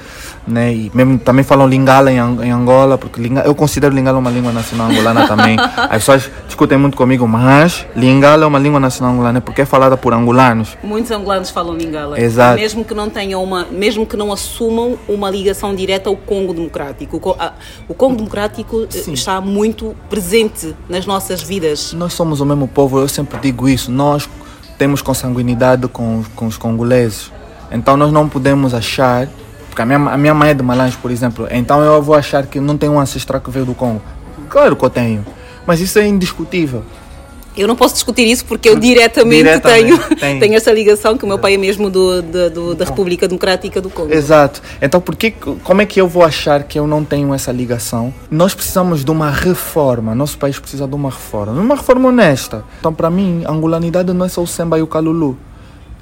Né? E mesmo também falam Lingala em, em Angola, porque Lingala, eu considero Lingala uma língua nacional angolana também. As pessoas discutem muito comigo, mas Lingala é uma língua nacional angolana porque é falada por angolanos. Muitos angolanos falam lingala. Exato. Mesmo que não tenham uma, mesmo que não assumam uma ligação direta ao Congo Democrático. O, Congo Democrático eh, está muito presente nas nossas vidas. Nós somos o mesmo povo, eu sempre digo isso. Nós temos consanguinidade com, com os congoleses. Então nós não podemos achar. Porque a minha, a minha mãe é de Malange, por exemplo. Então eu vou achar que não tenho um ancestral que veio do Congo. Claro que eu tenho. Mas isso é indiscutível. Eu não posso discutir isso porque eu diretamente, Diretamente, tenho, tem. tenho essa ligação que o meu pai é mesmo do, da- do- da República Democrática do Congo. Exato. Então, por que, como é que eu vou achar que eu não tenho essa ligação? Nós precisamos de uma reforma. Nosso país precisa de uma reforma. Uma reforma honesta. Então, para mim, a angolanidade não é só o Semba e o Calulu.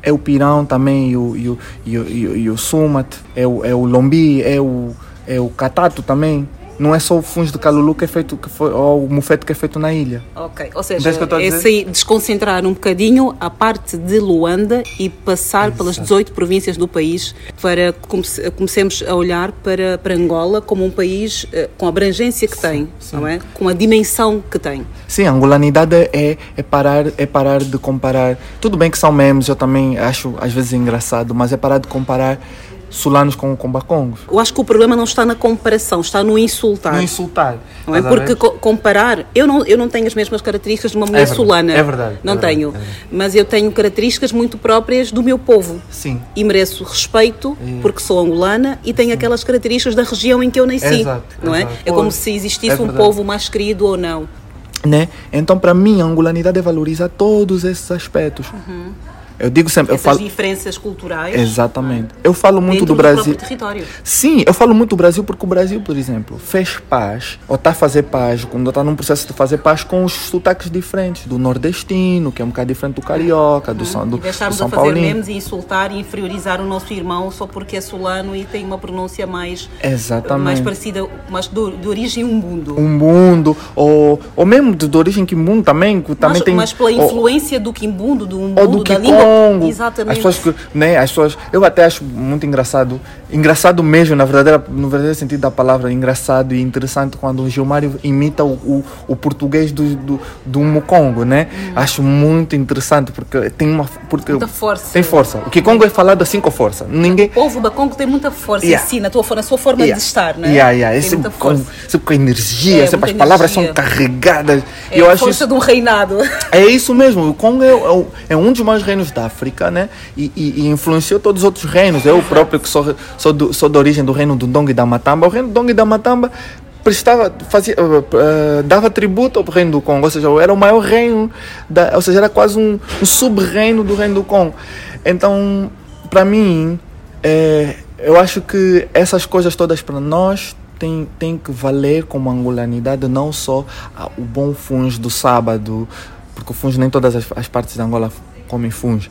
É o Pirão também, e o, e o, e o, e o, Sumat, é o, é o Lombi, é o, é o Catato também. Não é só o fungo de Calulu que é feito, que foi, ou o mufete que é feito na ilha. Ok, ou seja, a é desconcentrar um bocadinho a parte de Luanda e passar pelas 18 províncias do país para que comece- comecemos a olhar para, para Angola como um país eh, com a abrangência que tem, não é? Com a dimensão que tem. Sim, a angolanidade é, é, parar, é parar de comparar. Tudo bem que são memes, eu também acho às vezes engraçado, mas é parar de comparar sulanos com, com bacongos. Eu acho que o problema não está na comparação, está no insultar. No insultar. Não é? Porque co- comparar, eu não, eu não tenho as mesmas características de uma mulher É verdade, solana. é verdade, Não é verdade, tenho. é verdade. Mas eu tenho características muito próprias do meu povo. Sim. E mereço respeito porque sou angolana e tenho aquelas características da região em que eu nasci. Exato, não é? exato. É como se existisse é um povo mais querido ou não. Né? Então, para mim, a angolanidade é valorizar todos esses aspectos. Eu digo sempre, eu. Essas falo. diferenças culturais. Exatamente. Eu falo muito do Brasil. território. Sim, eu falo muito do Brasil porque o Brasil, por exemplo, fez paz, ou está a fazer paz, quando está num processo de fazer paz com os sotaques diferentes, do nordestino, que é um bocado diferente do carioca, do, São, do, E do deixarmos São a fazer Paulino. memes e insultar e inferiorizar o nosso irmão só porque é solano e tem uma pronúncia mais, Exatamente. mais parecida, mais do, de origem umbundo. Um mundo, ou, ou mesmo de, de origem quimbundo também, que também mas, tem. mas pela ou- influência do quimbundo, do umbundo, ou do da Kikongo. Língua. Exatamente. As pessoas né, as pessoas, eu até acho muito engraçado, engraçado mesmo, na verdadeira, no verdadeiro sentido da palavra, engraçado e interessante quando o Gilmário imita o, o, o português do, do, do Mukongo, né? Acho muito interessante porque tem uma porque Muita força. Tem força. O Kikongo é falado assim com força. Ninguém O povo da Congo tem muita força Yeah. em si, na, tua, na sua forma Yeah. de estar, né? Yeah, yeah. Tem sempre muita com, força. sempre com energia, É, as muita palavras energia. são carregadas. É eu a acho força isso- de um reinado. É isso mesmo, o Congo é, é é um dos maiores reinos da África, né? E, e- e influenciou todos os outros reinos. Eu próprio que sou, sou, do, sou da origem do reino do Dong e da Matamba. O reino do Dong e da Matamba prestava, fazia, eh, dava tributo ao reino do Congo, ou seja, era o maior reino, da, ou seja, era quase um, um sub-reino do reino do Congo. Então, para mim, eh, eu acho que essas coisas todas para nós tem, tem que valer como angolanidade, não só o bom fungo do sábado, porque o fungo nem todas as, as partes da Angola comem fungo.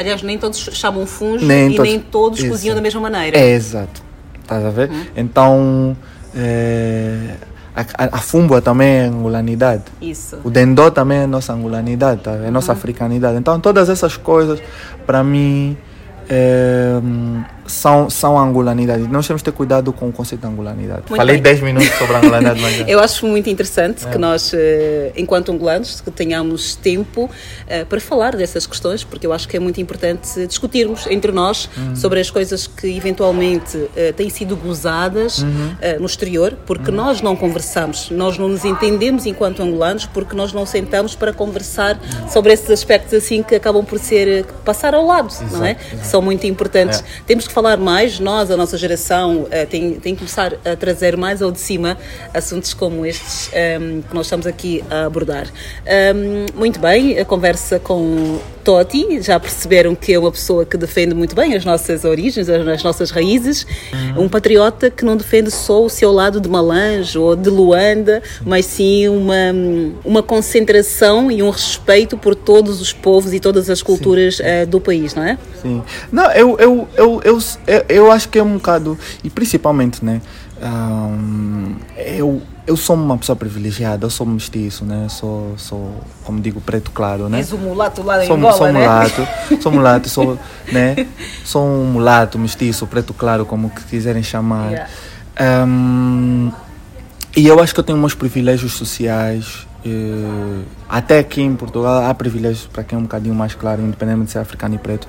Aliás, nem todos chamam fungo Nem e todos- nem todos Exato. cozinham da mesma maneira. É, exato. Estás a ver? Então, eh, a, a, também é angolanidade. Isso. O dendó também é nossa angolanidade, tá? é nossa africanidade. Então, todas essas coisas, para mim, é, são, são a angolanidade. Nós temos que ter cuidado com o conceito de angolanidade. Muito Falei bem. 10 minutos sobre a angolanidade, mas. Eu acho muito interessante É. que nós, eh, enquanto angolanos, que tenhamos tempo eh, para falar dessas questões, porque eu acho que é muito importante discutirmos entre nós Uhum. sobre as coisas que eventualmente eh, têm sido gozadas Uhum. no exterior, porque nós não conversamos, nós não nos entendemos enquanto angolanos, porque nós não sentamos para conversar sobre esses aspectos assim que acabam por ser passar ao lado, não é? Exato, Que são muito importantes. É. Temos que falar mais, nós, a nossa geração, eh, tem, tem que começar a trazer mais ao de cima assuntos como estes ehm, que nós estamos aqui a abordar. Ehm, muito bem, a conversa com Totti, já perceberam que é uma pessoa que defende muito bem as nossas origens, as, as nossas raízes, um patriota que não defende só o seu lado de Malange ou de Luanda, mas sim uma, uma concentração e um respeito por todos os povos e todas as culturas eh, do país, não é? Sim. Não, eu, eu, eu, eu, eu, eu acho que é um bocado. E principalmente, né? ahm, eu, eu sou uma pessoa privilegiada, eu sou mestiço, né? Sou, sou como digo, preto claro, né? És o mulato lá da sou, Angola, sou né? mulato, sou mulato, sou, né? Sou um mulato, mestiço, preto claro, como que quiserem chamar. Yeah. Ahm, e eu acho que eu tenho meus privilégios sociais. Até aqui em Portugal há privilégios para quem é um bocadinho mais claro, independente de ser africano e preto.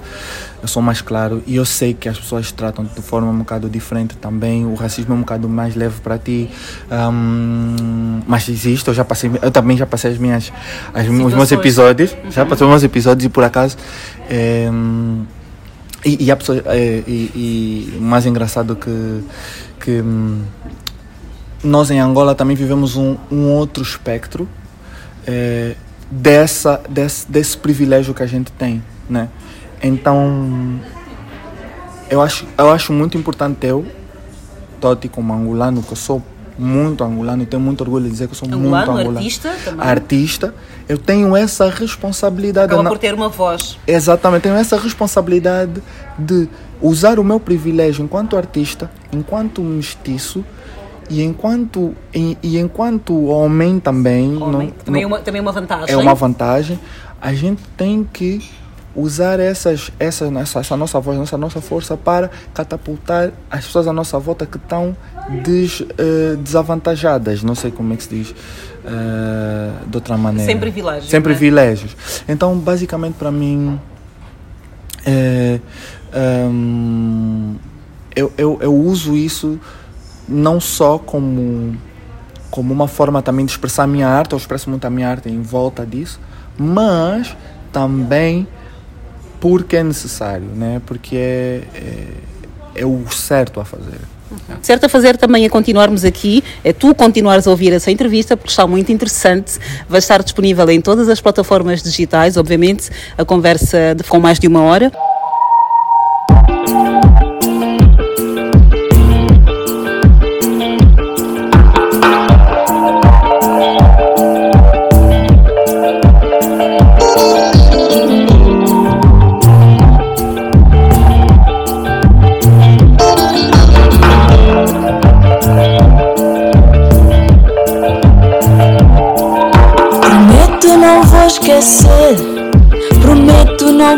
Eu sou mais claro e eu sei que as pessoas tratam de forma um bocado diferente também. O racismo é um bocado mais leve para ti. Ahm, mas existe, eu já passei, eu também já passei as minhas, as, os meus episódios. Já passei os meus episódios e por acaso. eh, e, e, há pessoas, eh, e, e mais engraçado que, que hum, nós em Angola também vivemos um, um outro espectro eh, dessa, desse, desse privilégio que a gente tem, né? Então, eu acho, eu acho muito importante eu, Toti, como angolano, que eu sou muito angolano e tenho muito orgulho de dizer que eu sou Angolano, muito angolano. artista também. Artista, eu tenho essa responsabilidade. Acaba na- por ter uma voz. Exatamente, tenho essa responsabilidade de usar o meu privilégio enquanto artista, enquanto mestiço e enquanto, e, e enquanto homem também. Homem. não- também, é não- uma, também é uma vantagem. é uma vantagem. A gente tem que usar essas, essa, essa, essa nossa voz, essa nossa força para catapultar as pessoas à nossa volta que estão des, eh, desavantajadas. Não sei como é que se diz eh, de outra maneira. Sem privilégios, Sem né? privilégios. Então, basicamente, para mim, é, hum, eu, eu, eu uso isso não só como, como uma forma também de expressar a minha arte, eu expresso muito a minha arte em volta disso, mas também porque é necessário, né? porque é, é, é o certo a fazer. Certo a fazer também é continuarmos aqui, é tu continuares a ouvir essa entrevista, porque está muito interessante. Vai estar disponível em todas as plataformas digitais, obviamente, a conversa com mais de uma hora.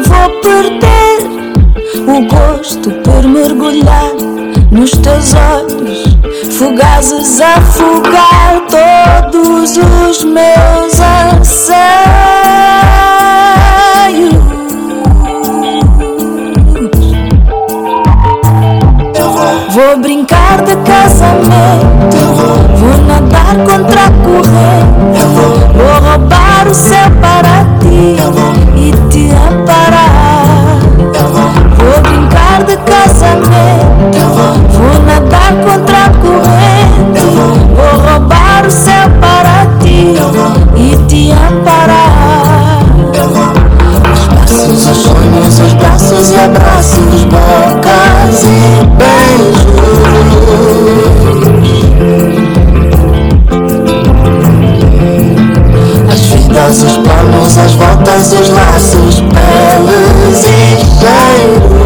Vou perder o gosto por mergulhar nos teus olhos, fugazes a afogar todos os meus anseios. Vou brincar de casamento, vou nadar contra a corrente, vou roubar o céu para ti e te amparar. De casamento, vou nadar contra a corrente, vou roubar o céu para ti e te amparar. Os passos, os sonhos, os braços e abraços, bocas e beijos. As vidas, os planos, as voltas, os laços, peles e cheiros.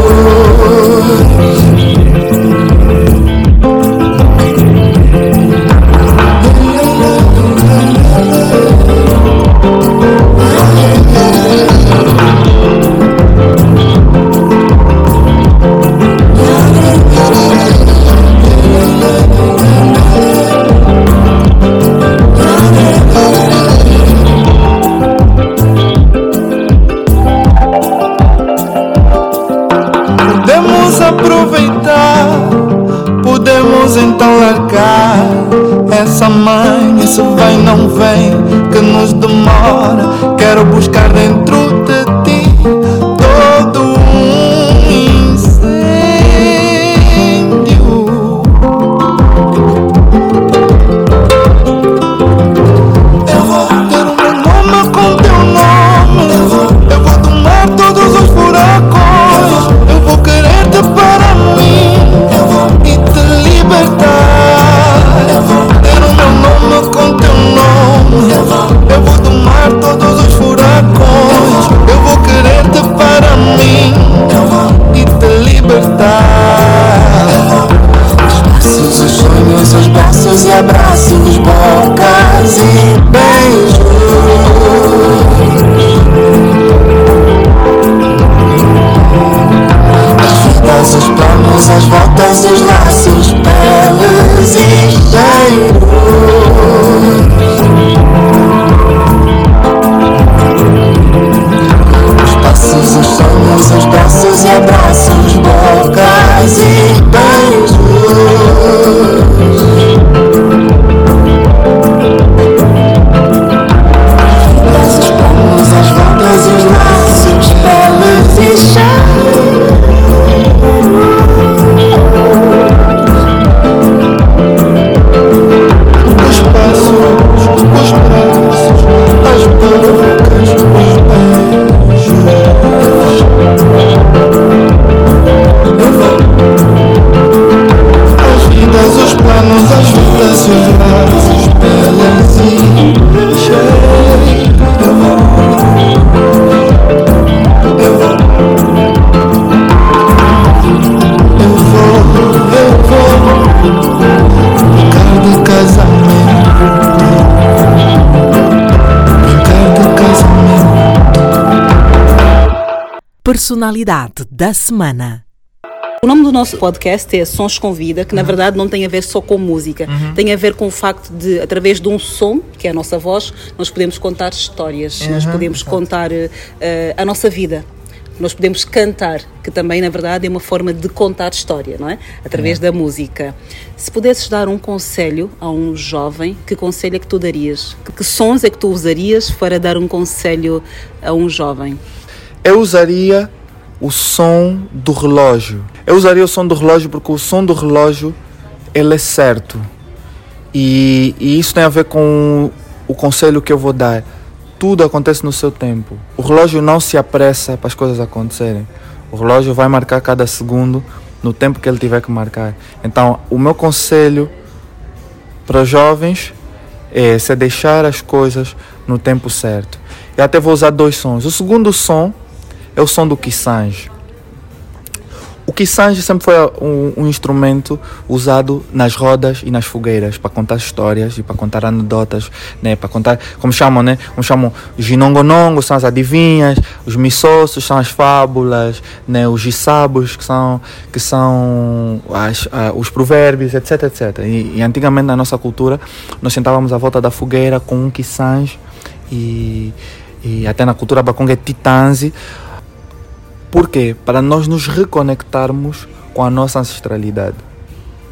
Buscar Personalidade da semana. O nome do nosso podcast é Sons com Vida, que na verdade não tem a ver só com música, Uhum. tem a ver com o facto de, através de um som, que é a nossa voz, nós podemos contar histórias, nós Uhum, podemos contar eh, a nossa vida. Nós podemos cantar, que também, na verdade, é uma forma de contar história, não é? Através da música. Se pudesses dar um conselho a um jovem, que conselho é que tu darias? Que, que sons é que tu usarias para dar um conselho a um jovem? Eu usaria o som do relógio. Eu usaria o som do relógio porque o som do relógio ele é certo. E, e isso tem a ver com o conselho que eu vou dar. Tudo acontece no seu tempo. O relógio não se apressa para as coisas acontecerem. O relógio vai marcar cada segundo no tempo que ele tiver que marcar. Então, o meu conselho para os jovens é se deixar as coisas no tempo certo. Eu até vou usar dois sons. O segundo som é o som do Kissange. O Kissange sempre foi um, um instrumento usado nas rodas e nas fogueiras para contar histórias e para contar anedotas, né? Para contar, como chamam, né? Como chamam, os ginongonongos são as adivinhas, os missossos são as fábulas, né? Os gissabos que são que são as, os provérbios, etc, etc. E, e antigamente na nossa cultura nós sentávamos à volta da fogueira com um Kissange e, e até na cultura baconga é titanze. Por quê? Para nós nos reconectarmos com a nossa ancestralidade.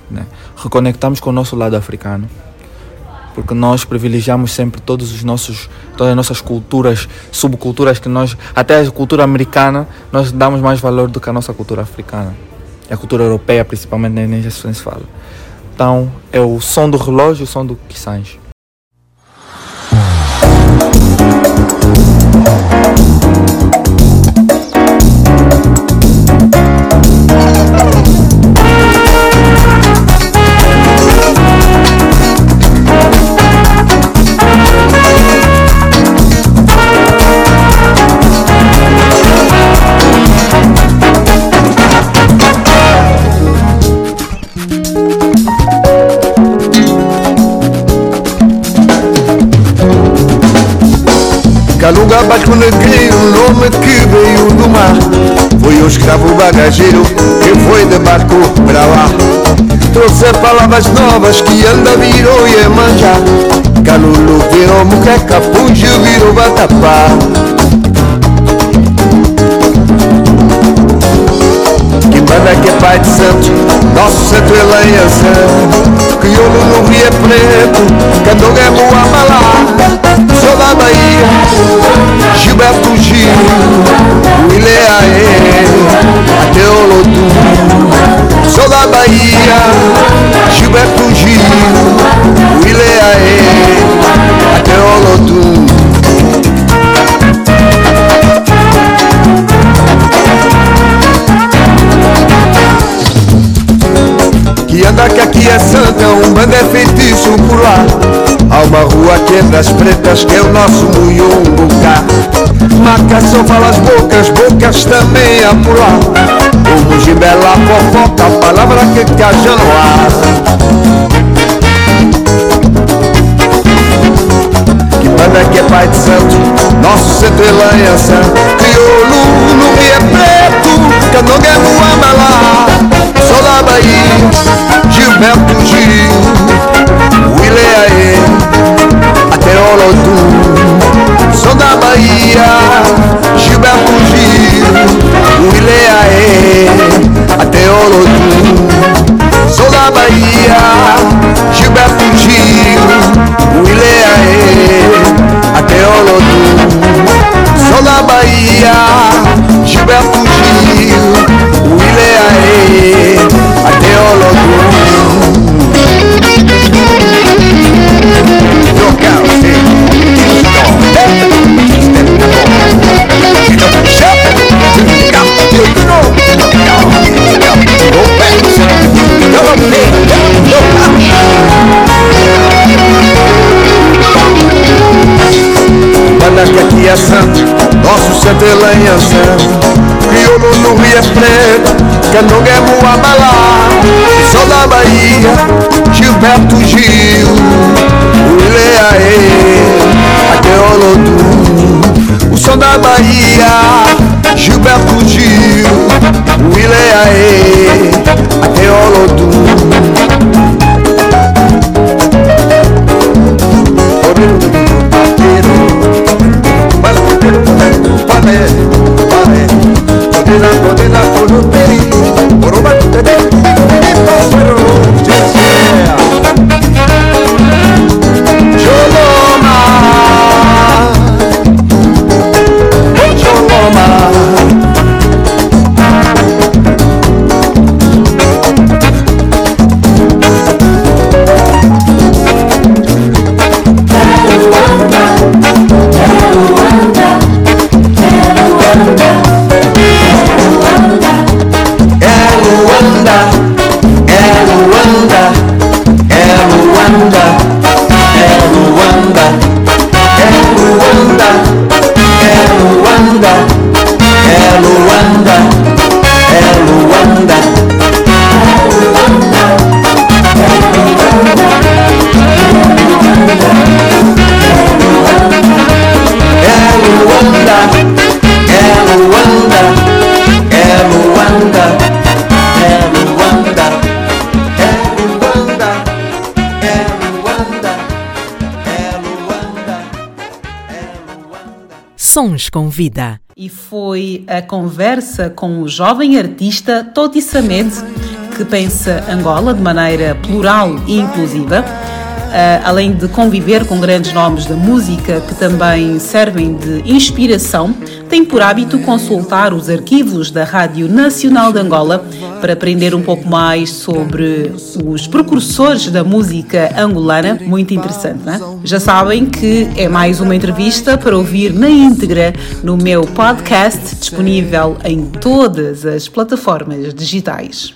Né? Reconectarmos com o nosso lado africano. Porque nós privilegiamos sempre todos os nossos, todas as nossas culturas, subculturas que nós, até a cultura americana, nós damos mais valor do que a nossa cultura africana. E a cultura europeia, principalmente, nem, se fala. Então, é o som do relógio e o som do Kissange. Calunga bate com negreiro, nome que veio do mar. Foi o escravo bagageiro que foi de barco para lá. Trouxe palavras novas que anda virou e manjar Calulu virou muqueca, punge virou batapá. Quimbanda que pai de santo, nosso santo eleiança Crioulo no Rio Preto, Candonga é Muamalá Sou da Bahia, Gilberto Gil Williaê, até Olodu Sou da Bahia, Gilberto Gil Williaê, até Olodu Que anda que aqui é santa, um bando é feitiço por lá Há uma rua que é pretas, que é o nosso Muyungu cá Marca só fala as bocas, bocas também por lá O Mujimbela fofoca, palavra que caja no ar. Que banda que é pai de santo, nosso centro é lança no Rio é preto, Canonga é Muamalá Sou da Bahia, Gilberto Gil. Williaê, até Olodu Sou da Bahia, Gilberto Gil. Williaê, até Olodu Sou da Bahia, Gilberto Gil. Williaê, até Olodu Sou da Bahia, Gilberto Gil. Williaê, até Banda que aqui é santo, nosso santo é lança Crioulo no Rio é preto, Candonga é Muamalá Sou da Bahia, Gilberto Gil Uleaê, até Olodu O som da Bahia, Gilberto Gil Uleaê, até Olodu Sons com Vida. E foi a conversa com o jovem artista Toti Samed, que pensa Angola de maneira plural e inclusiva, uh, além de conviver com grandes nomes da música que também servem de inspiração, tem por hábito consultar os arquivos da Rádio Nacional de Angola para aprender um pouco mais sobre os precursores da música angolana. Muito interessante, não é? Já sabem que é mais uma entrevista para ouvir na íntegra no meu podcast, disponível em todas as plataformas digitais.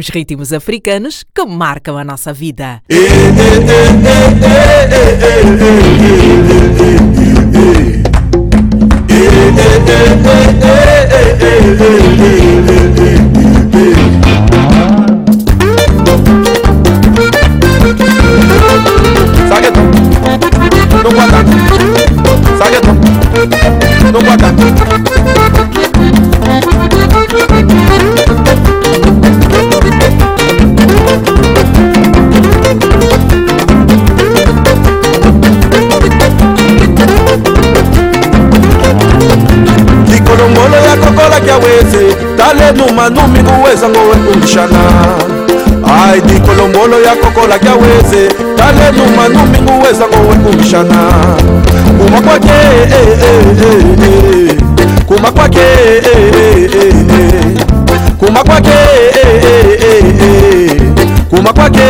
os ritmos africanos que marcam a nossa vida. ndumi kuwezango wenkumshana aidi kolombolo ya kokolakya weze. Tale numa ndumi kuwezango wenkumshana eh, eh, eh, kuma kwake eh, eh, eh, kuma kwake kuma kwake kuma kwake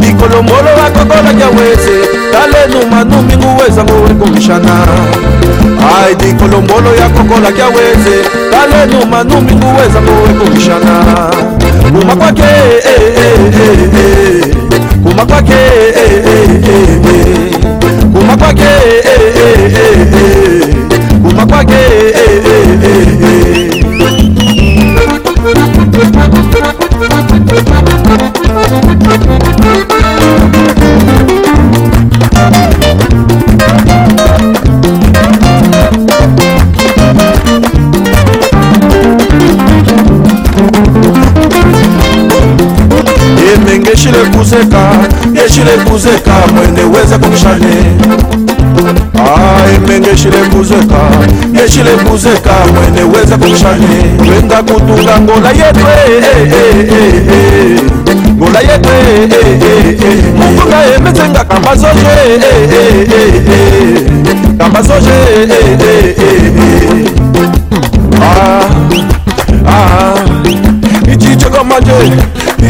likolombolo ya kokolakya weze. Tale numa ndumi kuwezango wenkumshana aidi kolombolo ya kokolaki aweze talenu manumingu weza kowekomishana kuma kwake eh, eh, eh, kuma kwake kuma kwake shilembuzeka mwene weza kumshane emenge shilembuzeka ye shilembuzeka mwene weza kumshane wenga kutunga ngola yetwe ngola yetwe mutunga emezenga kamba zoje kamba zoje ichicheko manje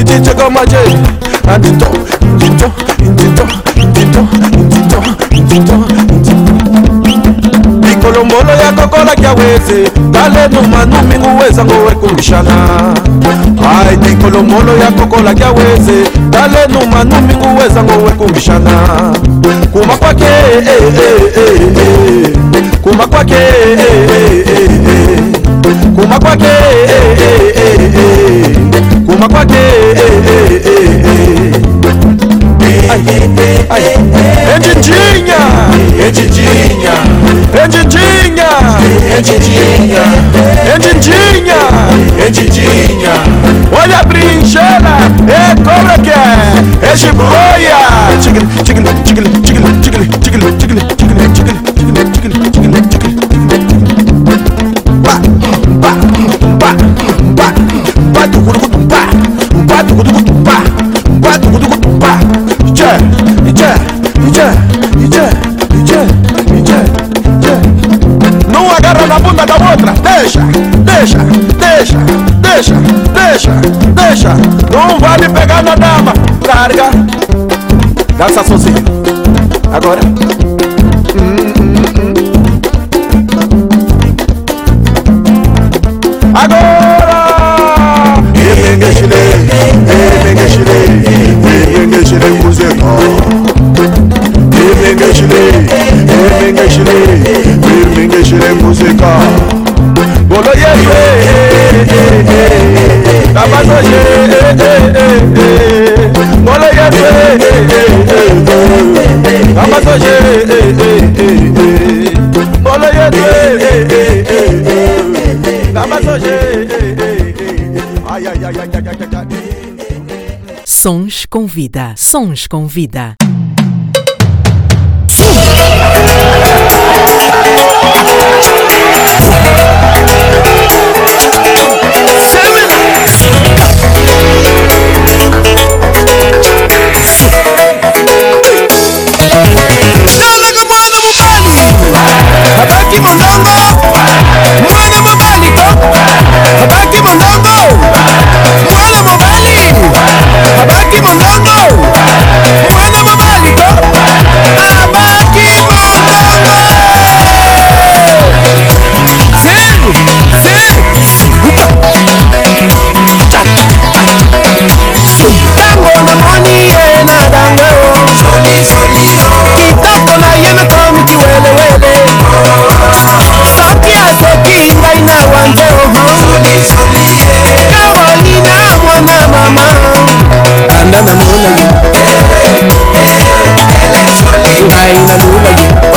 ichicheko manje andito likolombolo ya kokolakya wese talenu manumingu wezango wekulishana ai likolombolo ya kokolakya wese talenu manumingu wezango wekulishana kuma kwake eh, eh, eh, kuma kwake kuma kwake kuma kwake Edidinha, Edidinha, Edidinha, Edidinha, Edidinha, Edidinha. Olha a brinchela, é cobra é que é, é jiboia. Tigre, tigre, tigre, tigre, tigre, tigre, tigre. Sons com Vida. Sons com Vida. Dá logo mano, mano! Abre aqui, mano! People don't know. na nuna yi Su ai na nuna yi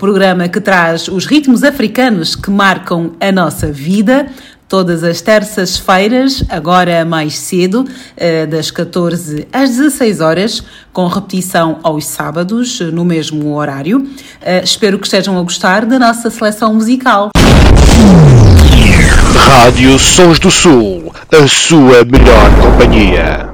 programa que traz os ritmos africanos que marcam a nossa vida. Todas as terças-feiras, agora mais cedo, eh, das 14 às 16 horas, com repetição aos sábados, no mesmo horário. Eh, Espero que estejam a gostar da nossa seleção musical. Rádio Sons do Sul, a sua melhor companhia.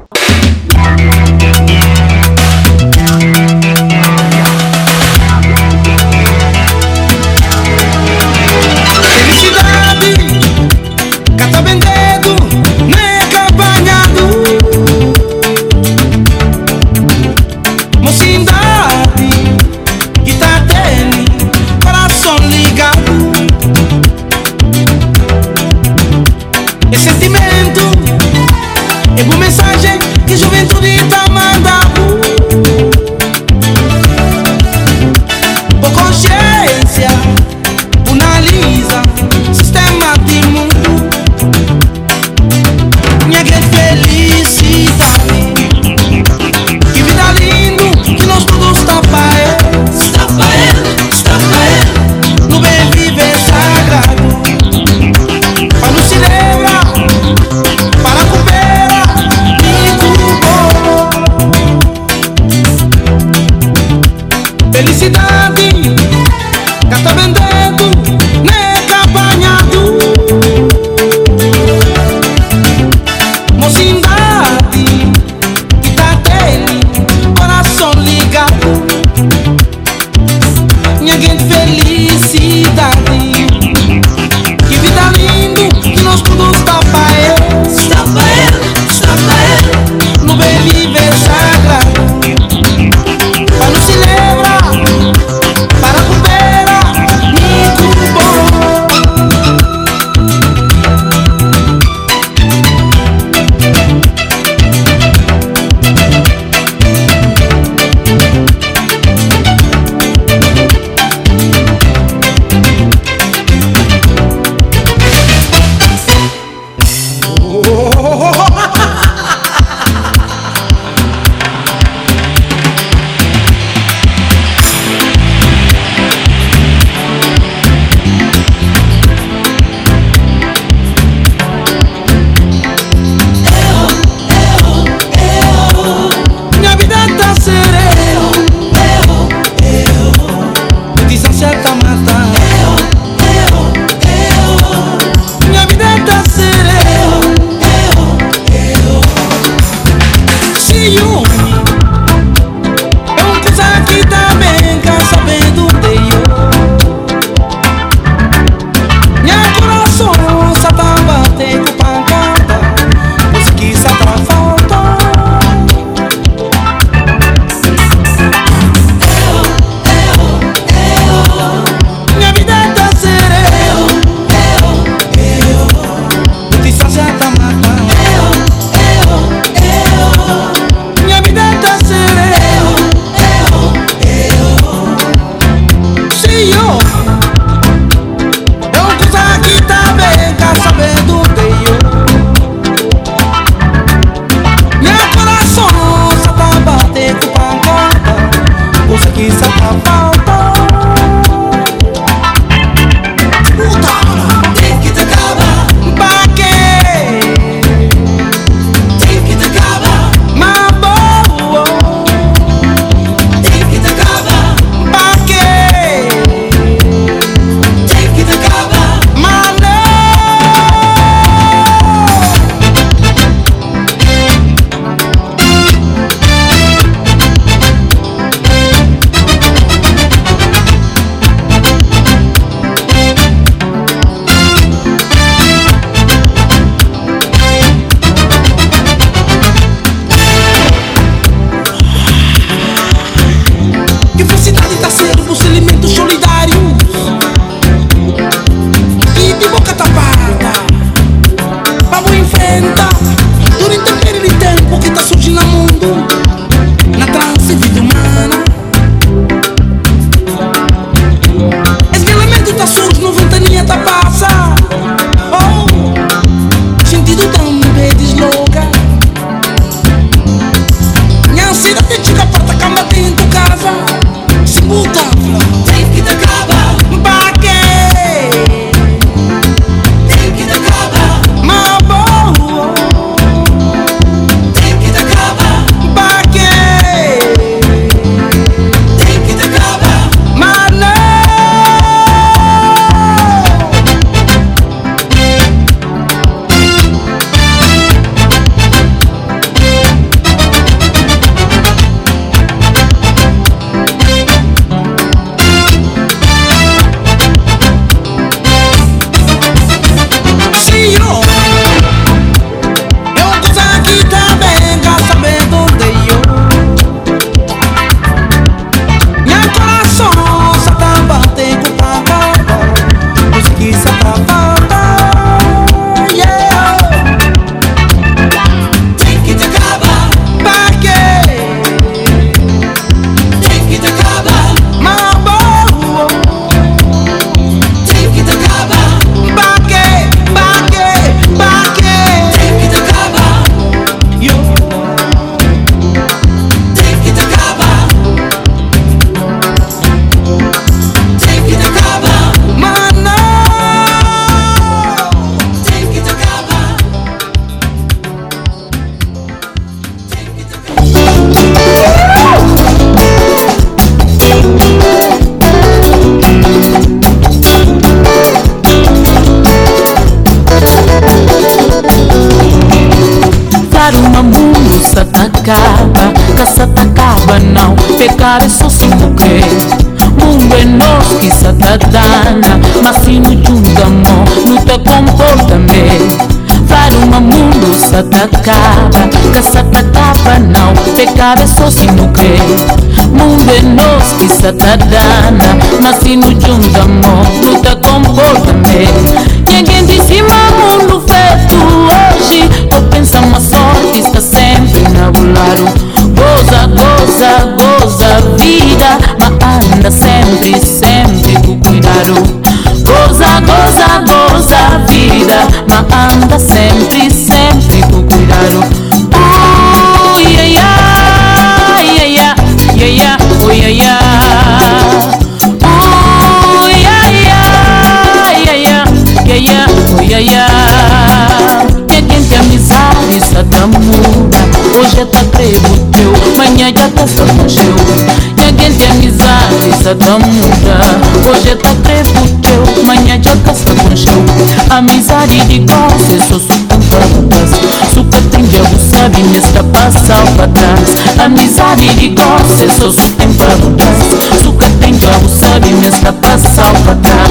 Amizade de gosto, só super para trás? Super tem diabo, sabe, nesta passa pra trás Amizade de gosto, só super para trás? Super tem diabo, sabe, nesta passa pra trás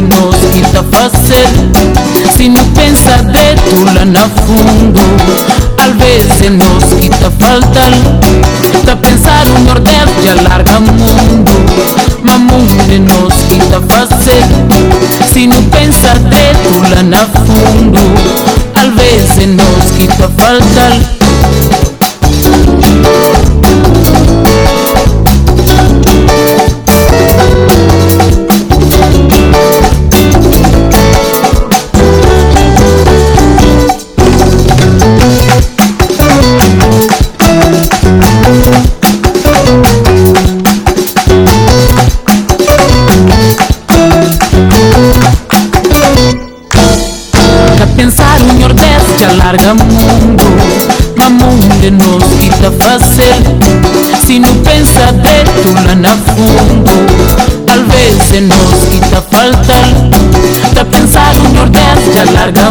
mundo é nosso que tá fácil Se não pensa de tu lá na fundo Às vezes é nosso que tá faltando Tá pensar no Nordeste já larga mundo Mas mundo. É nosso que tá fácil Se não pensa de tu lá na fundo Às vezes é nosso que Nordeste já larga mundo Mas mundo é nosso que tá fácil Se não pensa de tu lá na fundo Às vezes é nosso que tá faltando Tá pensar o Nordeste já larga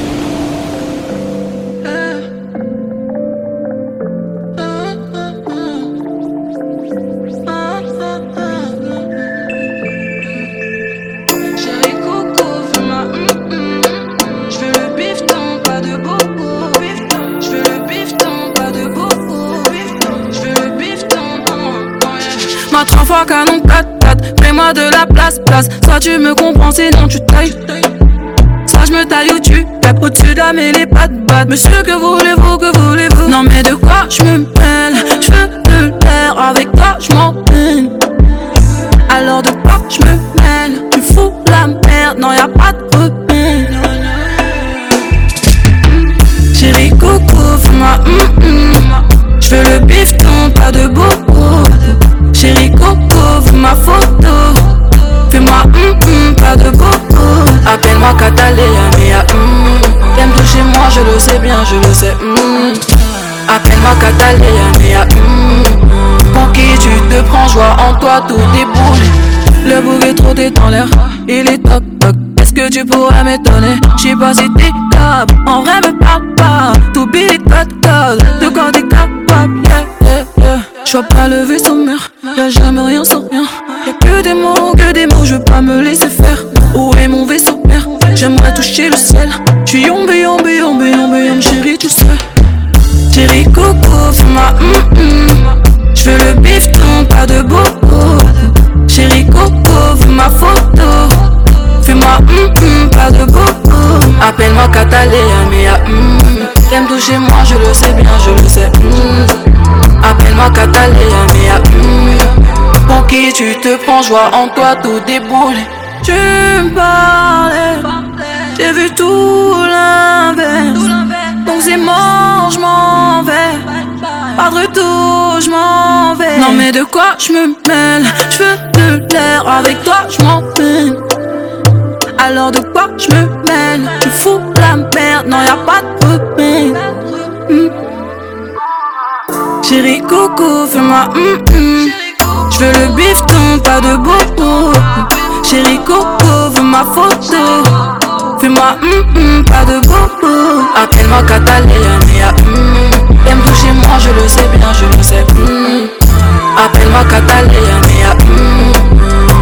Soit tu me comprends, sinon tu tailles. Soit je me taille ou tu tapes Au-dessus de la mêlée, pas de batte Monsieur, que voulez-vous, que voulez-vous? Non mais de quoi je me mêle? Je veux de l'air, avec toi je m'en Alors de quoi je me mêle? Tu fous la merde, non y'a pas de repère Chérie coco, fais-moi hum hum Je veux le bifton, pas de bobo Chérie coco, fais ma photo Mais ah, hum T'aimes toucher moi, je le sais bien, je le sais hum Appelle-moi Catalina, mais ah, hum Pour qui tu te prends, joie en toi, tout déboule Le bouquet trop t'es dans l'air, il est toc toc. Est-ce que tu pourrais m'étonner? J'sais pas si t'es top, en vrai me parle pas. Tout billet 4 de quoi t'es capable, yeah, yeah, yeah. Pas le vaisseau mère, y'a jamais rien sans rien. Y'a que des mots, que des mots, je veux pas me laisser faire. J'aimerais toucher le ciel. J'suis yombe, yombe, yombe, yombe, yombe, chérie, tu sais. Chérie coco, fais-moi hum hum. J'veux le bifton, pas de bobo. Chérie coco, fais ma photo. Fais-moi hum hum, pas de bobo. Appelle-moi Catalina, mais ah hum. T'aimes toucher moi, je le sais bien, je le sais. hum. Appelle-moi Catalina, mais ah hum. Pour qui tu te prends, joie en toi, tout déboule. Tu me parlais, j'ai vu tout l'inverse. Donc c'est mort, je m'en vais. Pas de retour, je m'en vais. Non mais de quoi je me mêle? Je veux te plaire, avec toi je m'en peine. Alors de quoi je me mêle? Tu fous la merde, non y'a pas de repère. Hmm. Chérie coco, fais-moi hum hum. Je veux le bifton, pas de bobo. Chérie coco, veux ma photo. Fais-moi hum hum, pas de bobo. Appelle-moi Catalina, mais ah hum. T'aimes toucher moi, je le sais bien, je le sais. hum. Appelle-moi Catalina, mais hum.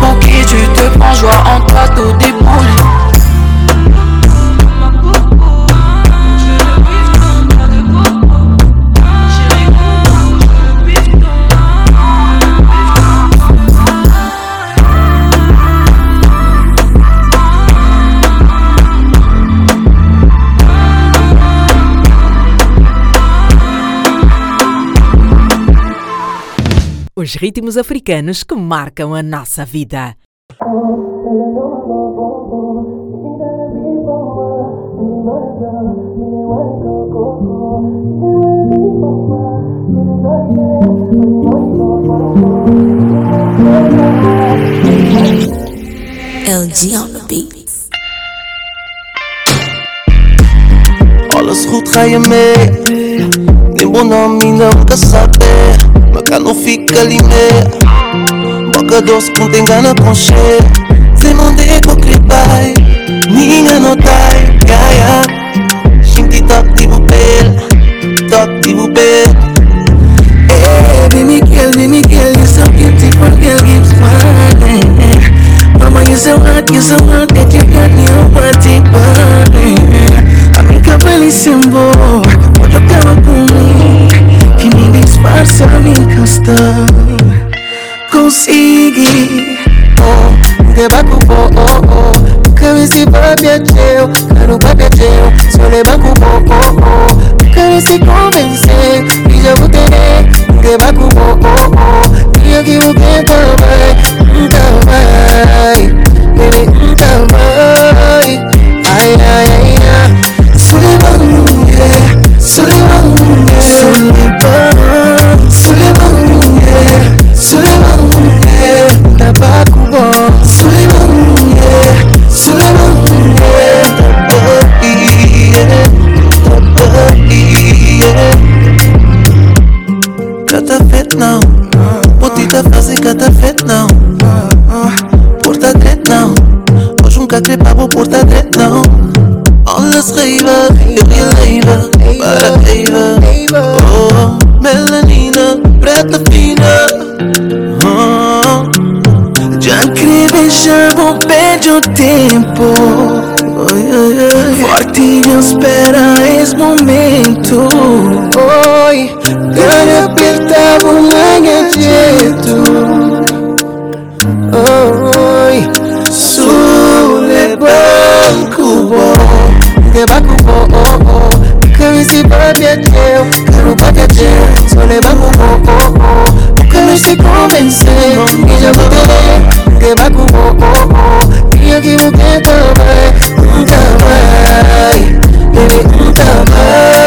Pour qui tu te prends, joie en toi, tout déboule. Os ritmos africanos que marcam a nossa vida. LG on the beat. Alles goed, ga je mee? Mina, nunca saber ngai nofika limea mboka dos ponte ngai na concher zemande koklibai ninga notai yaya shingi tok dibubel tok dibubel Hey, eh, Miguel, Miguel, you're so beautiful, girl, keep smiling. Mama, you're so hot, you're so hot that you got me on party, party. I'm in Kabali symbol. marcionista consegui oh, ngeba kubo oh, oh. kawisi babia cheo kanu babia cheo soleba kubo oh, oh. kawisi convence ijabutene ngeba kubo oh, oh. niyokibuke ntamai ntamai ntamai Não espera esse momento. Oi, quero apertar o manhã jeito Oi, sule banco bom. Debaco bom, oh, oh Cabeça papi é teu. Quero papi é teu. Só levanco bom, oh, oh Quero se convencer. Que já vou ter Debaco bom, oh, oh E aquilo que também. Nunca vai Baby, nunca vai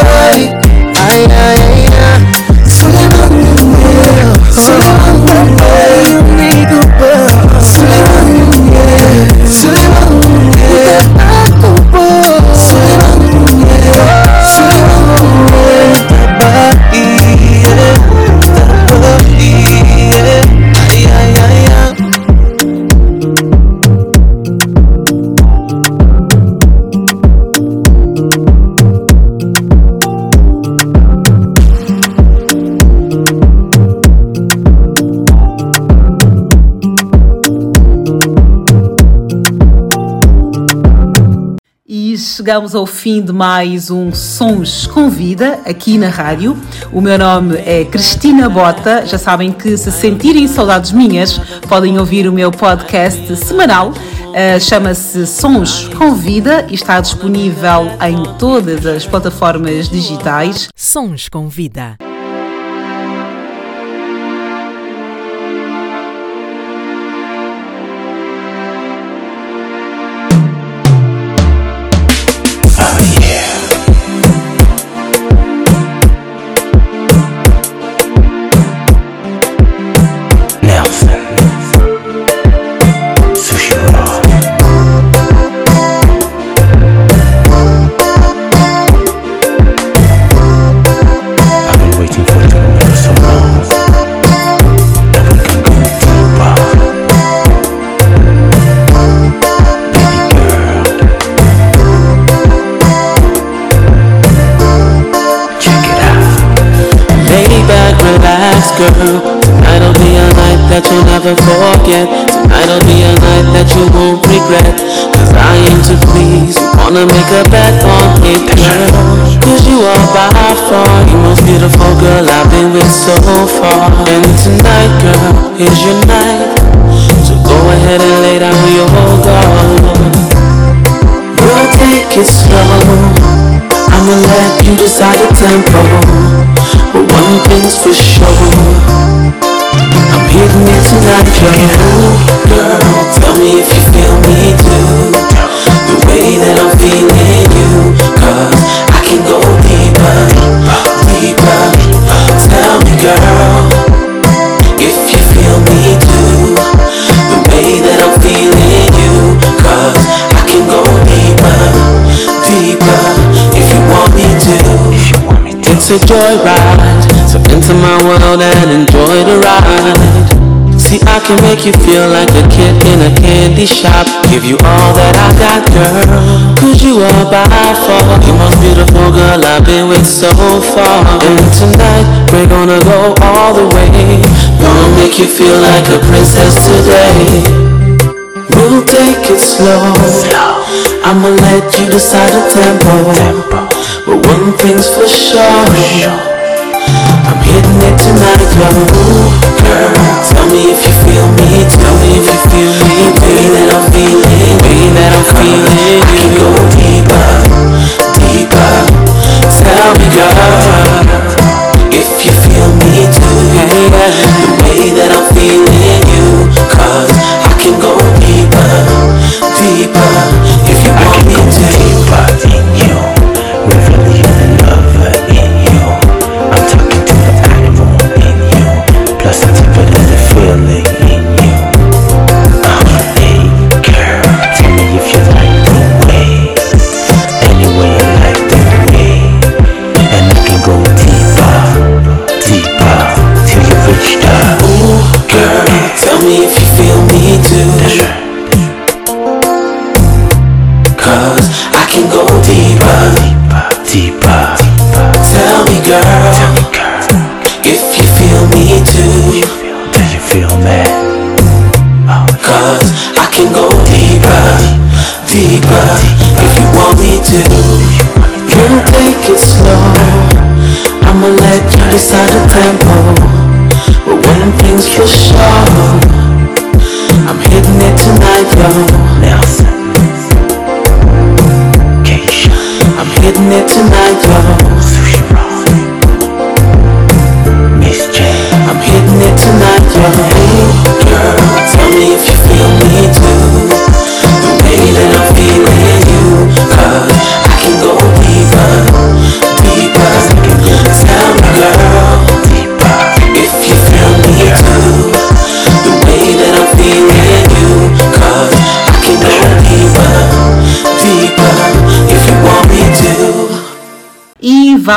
chegamos ao fim de mais um Sons com Vida aqui na rádio. O meu nome é Cristina Bota. Já sabem que se sentirem saudades minhas, podem ouvir o meu podcast semanal. Uh, Chama-se Sons com Vida e está disponível em todas as plataformas digitais. Sons com Vida. Tonight, girl, is your night. So go ahead and lay down your guard. We'll take it slow. I'ma let you decide the tempo. But one thing's for sure I'm hitting it tonight, girl. Girl, tell me if you feel me too. The way that I'm feeling you Cause I can go deeper, deeper. Tell me, girl a joyride So enter my world and enjoy the ride. See I can make you feel like a kid in a candy shop. Give you all that I got girl. Cause you are by far The most beautiful girl I've been with so far. And tonight we're gonna go all the way. Gonna make you feel like a princess today We'll take it slow? I'ma let you decide the tempo. But one thing's for sure. I'm hitting it tonight, girl. Girl, tell me if you feel me. Tell me if you feel me. Way that I'm feeling. Way that I'm feeling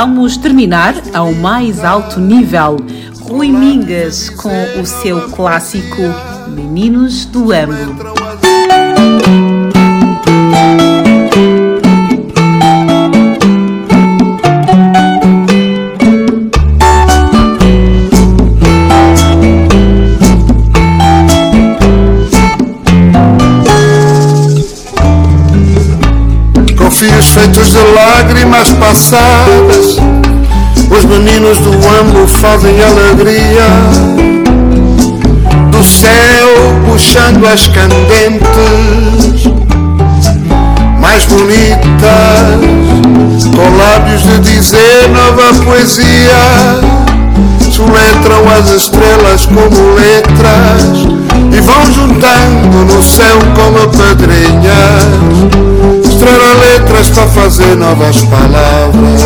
vamos terminar ao mais alto nível. Rui Mingas com o seu clássico Meninos do Ambo. Feitos de lágrimas passadas. Os meninos do ambo fazem alegria. Do céu puxando as candentes mais bonitas, com lábios de dizer nova poesia. Soletram as estrelas como letras e vão juntando no céu como pedrinhas. Estrela letras para fazer novas palavras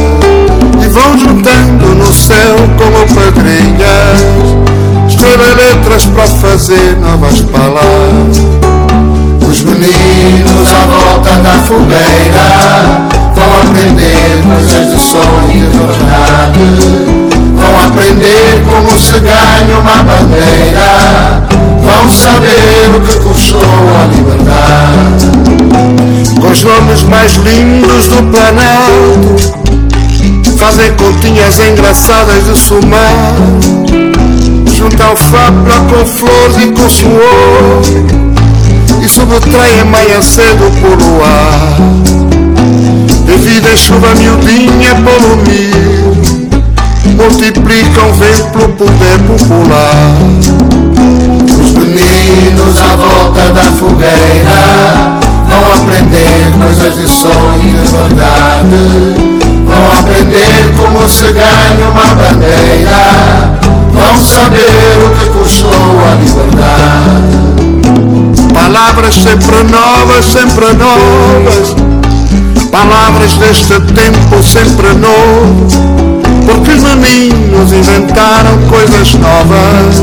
e vão juntando no céu como pedrinhas. Estrela letras para fazer novas palavras. Os meninos à volta da fogueira vão aprender coisas de sonho e verdade. Vão aprender como se ganha uma bandeira. Vão saber o que custou a liberdade. Com os nomes mais lindos do planalto Fazem continhas engraçadas de somar Junta alfabra com flores e com suor E subtraem manhã cedo por luar Devido a chuva miudinha mil Multiplicam vem pelo poder popular. Os meninos se ganha uma bandeira. Vão saber o que custou a liberdade. Palavras sempre novas, sempre novas. Palavras deste tempo sempre novo Porque os meninos inventaram coisas novas.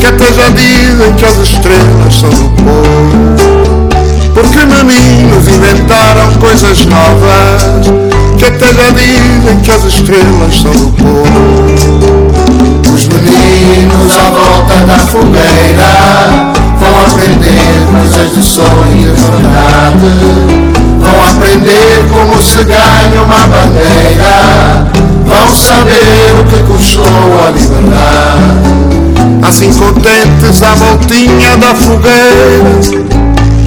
Que até já dizem que as estrelas são do povo. Porque meninos inventaram coisas novas Que até já dizem que as estrelas são do povo Os meninos à volta da fogueira vão aprender coisas de sonho e de verdade. Vão aprender como se ganha uma bandeira. Vão saber o que custou a liberdade. Assim contentes à voltinha da fogueira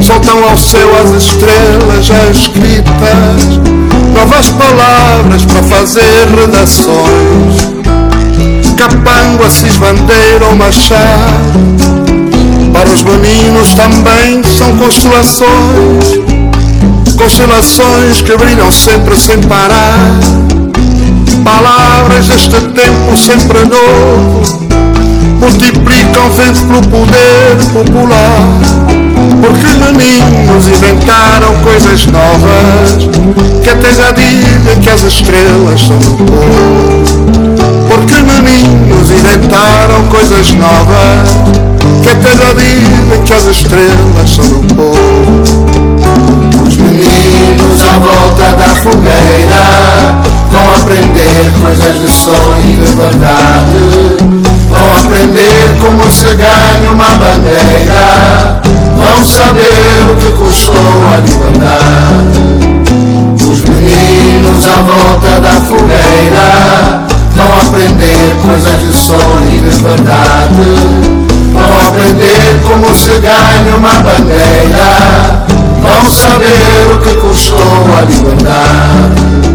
Soltam ao céu as estrelas já escritas Novas palavras para fazer redações. Capanga, Assis, Bandeira ou Machado. Para os meninos também são constelações. Constelações que brilham sempre sem parar. Palavras deste tempo sempre novo. Multiplicam vento pelo poder popular Porque meninos inventaram coisas novas Que até já dizem que as estrelas são do povo Porque meninos inventaram coisas novas Que até já dizem que as estrelas são do povo Os meninos à volta da fogueira vão aprender coisas de sonho e de verdade. Vão aprender como se ganha uma bandeira. Vão saber o que custou a liberdade. Os meninos à volta da fogueira vão aprender coisas de sonho e de verdade. Vão aprender como se ganha uma bandeira. Vão saber o que custou a liberdade.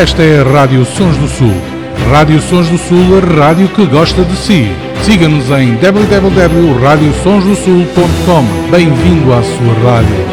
Esta é a Rádio Sons do Sul. Rádio Sons do Sul, a rádio que gosta de si. Siga-nos em www.radiosonsdosul.com. Bem-vindo à sua rádio.